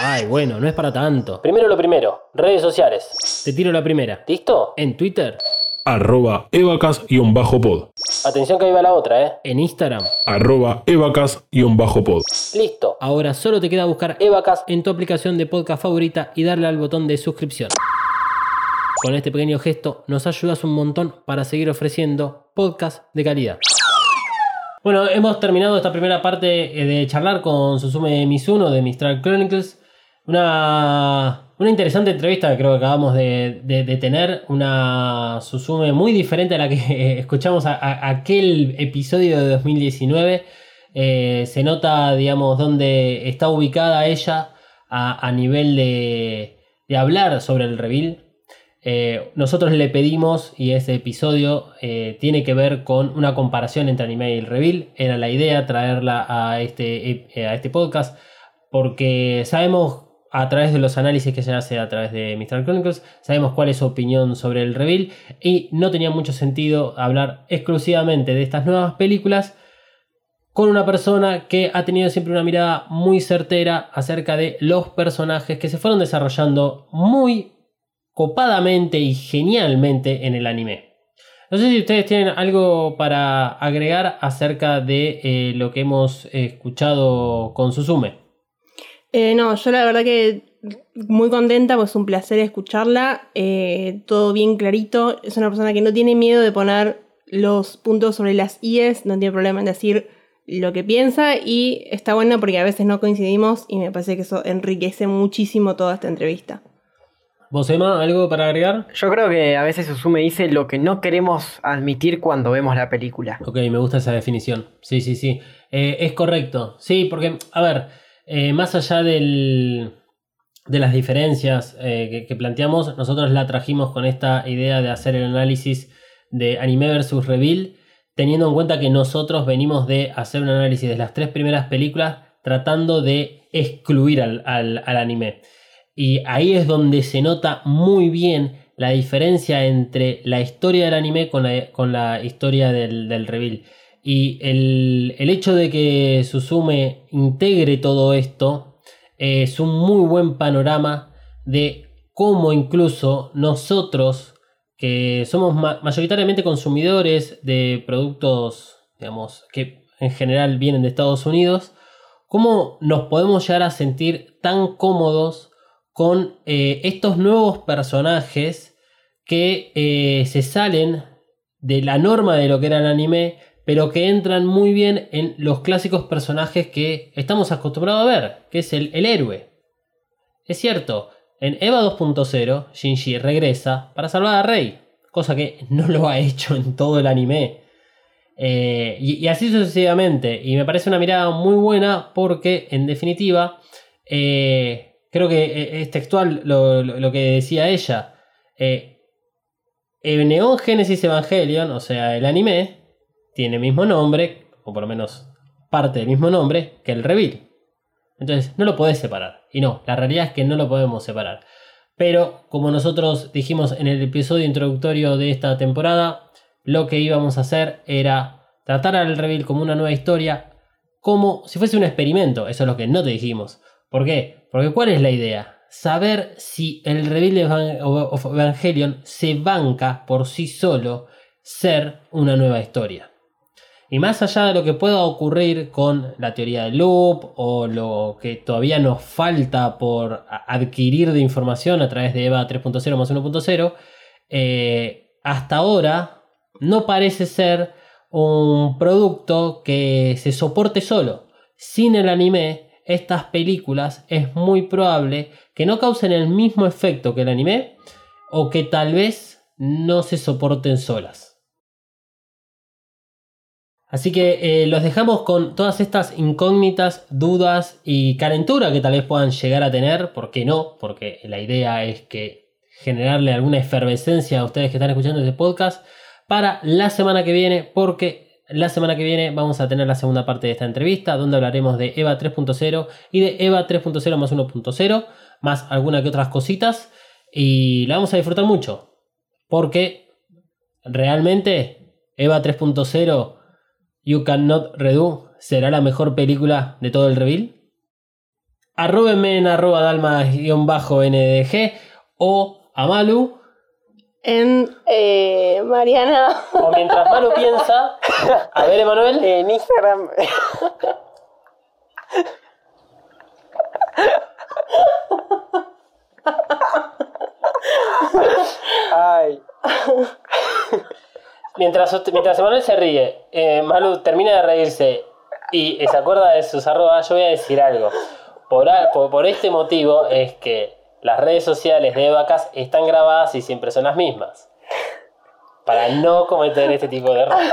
Ay, bueno, no es para tanto. Primero lo primero, redes sociales. Te tiro la primera. ¿Listo? En Twitter. arroba evacas-pod, Atención que ahí va la otra, ¿eh? En Instagram. arroba evacas-pod. Listo. Ahora solo te queda buscar Evacast en tu aplicación de podcast favorita y darle al botón de suscripción. Con este pequeño gesto nos ayudas un montón para seguir ofreciendo podcast de calidad. Bueno, hemos terminado esta primera parte eh, de charlar con Susume Mizuno de Mistral Chronicles. Una, una interesante entrevista que creo que acabamos de, de- tener. Una Susume muy diferente a la que escuchamos a, aquel episodio de 2019. Eh, se nota, digamos, dónde está ubicada ella a, nivel de, de hablar sobre el reveal. Eh, nosotros le pedimos, y ese episodio eh, tiene que ver con una comparación entre anime y el reveal. Era la idea traerla a este, eh, a este podcast, porque sabemos a través de los análisis que se hace a través de Mr. Chronicles, sabemos cuál es su opinión sobre el reveal, y no tenía mucho sentido hablar exclusivamente de estas nuevas películas con una persona que ha tenido siempre una mirada muy certera acerca de los personajes que se fueron desarrollando muy copadamente y genialmente en el anime. No sé si ustedes tienen algo para agregar acerca de eh, lo que hemos escuchado con Susume. Eh, no, yo la verdad que muy contenta, pues es un placer escucharla. eh, todo bien clarito. Es una persona que no tiene miedo de poner los puntos sobre las IES, no tiene problema en decir lo que piensa y está bueno porque a veces no coincidimos y me parece que eso enriquece muchísimo toda esta entrevista. ¿Vos, Emma, algo para agregar? Yo creo que a veces Susume dice lo que no queremos admitir cuando vemos la película. Ok, me gusta esa definición. Sí, sí, sí. Eh, es correcto. Sí, porque, a ver, eh, más allá del, de las diferencias eh, que, planteamos, nosotros la trajimos con esta idea de hacer el análisis de anime versus reveal, teniendo en cuenta que nosotros venimos de hacer un análisis de las tres primeras películas tratando de excluir al, al- al anime. Y ahí es donde se nota muy bien la diferencia entre la historia del anime con la, con la historia del, del reveal. Y el, el hecho de que Susume integre todo esto eh, es un muy buen panorama de cómo incluso nosotros, que somos ma- mayoritariamente consumidores de productos, digamos, que en general vienen de Estados Unidos, cómo nos podemos llegar a sentir tan cómodos con eh, estos nuevos personajes que eh, se salen de la norma de lo que era el anime, pero que entran muy bien en los clásicos personajes que estamos acostumbrados a ver, que es el, el héroe. Es cierto, en Eva 2.0, Shinji regresa para salvar a Rey, cosa que no lo ha hecho en todo el anime. Eh, y, así sucesivamente. Y me parece una mirada muy buena porque, en definitiva, eh, creo que eh, es textual lo, lo- que decía ella. El Neon Genesis Evangelion, o sea, el anime, tiene el mismo nombre, o por lo menos parte del mismo nombre, que el Reveal. Entonces, no lo podés separar. Y no, la realidad es que no lo podemos separar. Pero, como nosotros dijimos en el episodio introductorio de esta temporada, lo que íbamos a hacer era tratar al Reveal como una nueva historia, como si fuese un experimento. Eso es lo que no te dijimos. ¿Por qué? Porque ¿cuál es la idea? Saber si el Reveal de Evangelion se banca por sí solo ser una nueva historia. Y más allá de lo que pueda ocurrir con la teoría del loop o lo que todavía nos falta por adquirir de información a través de EVA 3.0 más 1.0, eh, hasta ahora no parece ser un producto que se soporte solo. Sin el anime, estas películas es muy probable que no causen el mismo efecto que el anime o que tal vez no se soporten solas. Así que eh, los dejamos con todas estas incógnitas, dudas y calentura que tal vez puedan llegar a tener. ¿Por qué no? Porque la idea es que generarle alguna efervescencia a ustedes que están escuchando este podcast para la semana que viene. Porque la semana que viene vamos a tener la segunda parte de esta entrevista donde hablaremos de EVA 3.0 y de EVA 3.0 más 1.0 más alguna que otras cositas. Y la vamos a disfrutar mucho. Porque realmente EVA 3.0 You Cannot Redo será la mejor película de todo el reveal. Arróbenme en arroba dalma-ndg o a Malu. En eh, Mariana. O mientras Malu piensa. A ver, Emanuel. En Instagram. Ay. Mientras, mientras Emanuel se ríe, eh, Malu termina de reírse y se acuerda de sus arrobas, yo voy a decir algo. Por, por, por este motivo es que las redes sociales de Vacas están grabadas y siempre son las mismas. Para no cometer este tipo de errores.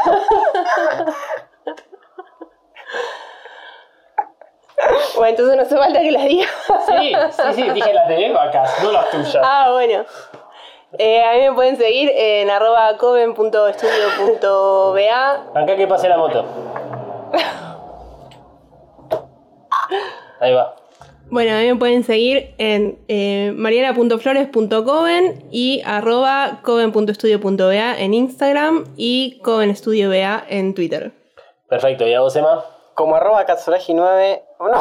Bueno, entonces no hace falta que las diga. Sí, sí, sí, dije las de Vacas, no las tuyas. Ah, bueno. Eh, a mí me pueden seguir en arroba coven.estudio.ba. Acá que pase la moto. Ahí va. Bueno, a mí me pueden seguir en eh, mariana.flores.coven y arroba coven.estudio.ba en Instagram y covenstudioba en Twitter. Perfecto, ¿y a vos, Emma? Como arroba Katsuragi9. Oh, no.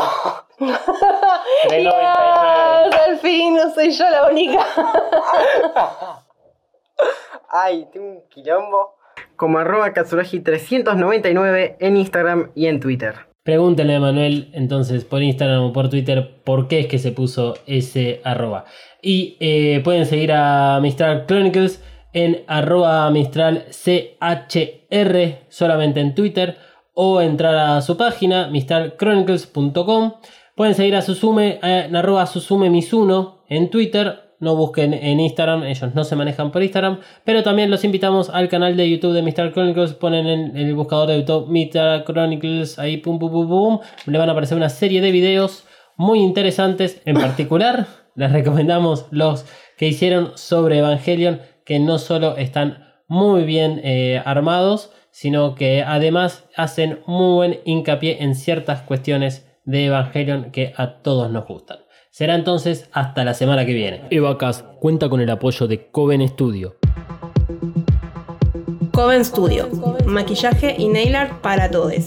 399. Yes, al fin no soy yo la única. Ay, tengo un quilombo. Como arroba Katsuragi399 en Instagram y en Twitter. Pregúntenle a Manuel entonces por Instagram o por Twitter por qué es que se puso ese arroba. Y eh, pueden seguir a Mistral Chronicles en arroba Mistral CHR solamente en Twitter o entrar a su página mistralchronicles.com. Pueden seguir a Susume eh, en arroba Susume Misuno en Twitter. No busquen en Instagram, ellos no se manejan por Instagram. Pero también los invitamos al canal de YouTube de Mistral Chronicles. Ponen en el buscador de YouTube Mistral Chronicles, ahí pum pum pum pum. Le van a aparecer una serie de videos muy interesantes. En particular, les recomendamos los que hicieron sobre Evangelion, que no solo están muy bien eh, armados, sino que además hacen muy buen hincapié en ciertas cuestiones de Evangelion que a todos nos gustan. Será entonces hasta la semana que viene. Evacas cuenta con el apoyo de Coven Studio. Coven Studio. Maquillaje y nail art para todos.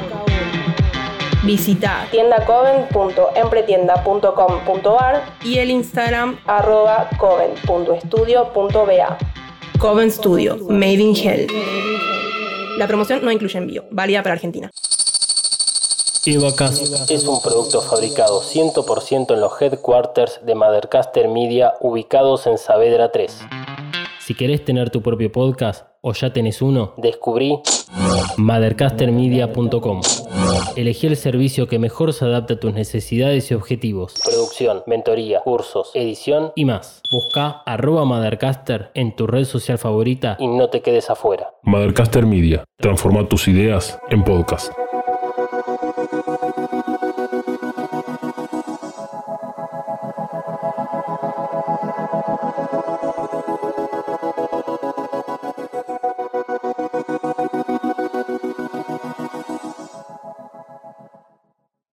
Visita tiendacoven.empretienda.com.ar y el Instagram arroba coven.estudio.ba. Coven Studio, Made in Hell. La promoción no incluye envío, válida para Argentina. Es un producto fabricado 100% en los headquarters de Mothercaster Media ubicados en Saavedra 3. Si querés tener tu propio podcast, ¿O ya tenés uno? Descubrí mothercastermedia.com. Elegí el servicio que mejor se adapta a tus necesidades y objetivos. Producción, mentoría, cursos, edición y más. Busca arroba Mothercaster en tu red social favorita y no te quedes afuera. Mothercaster Media. Transforma tus ideas en podcast.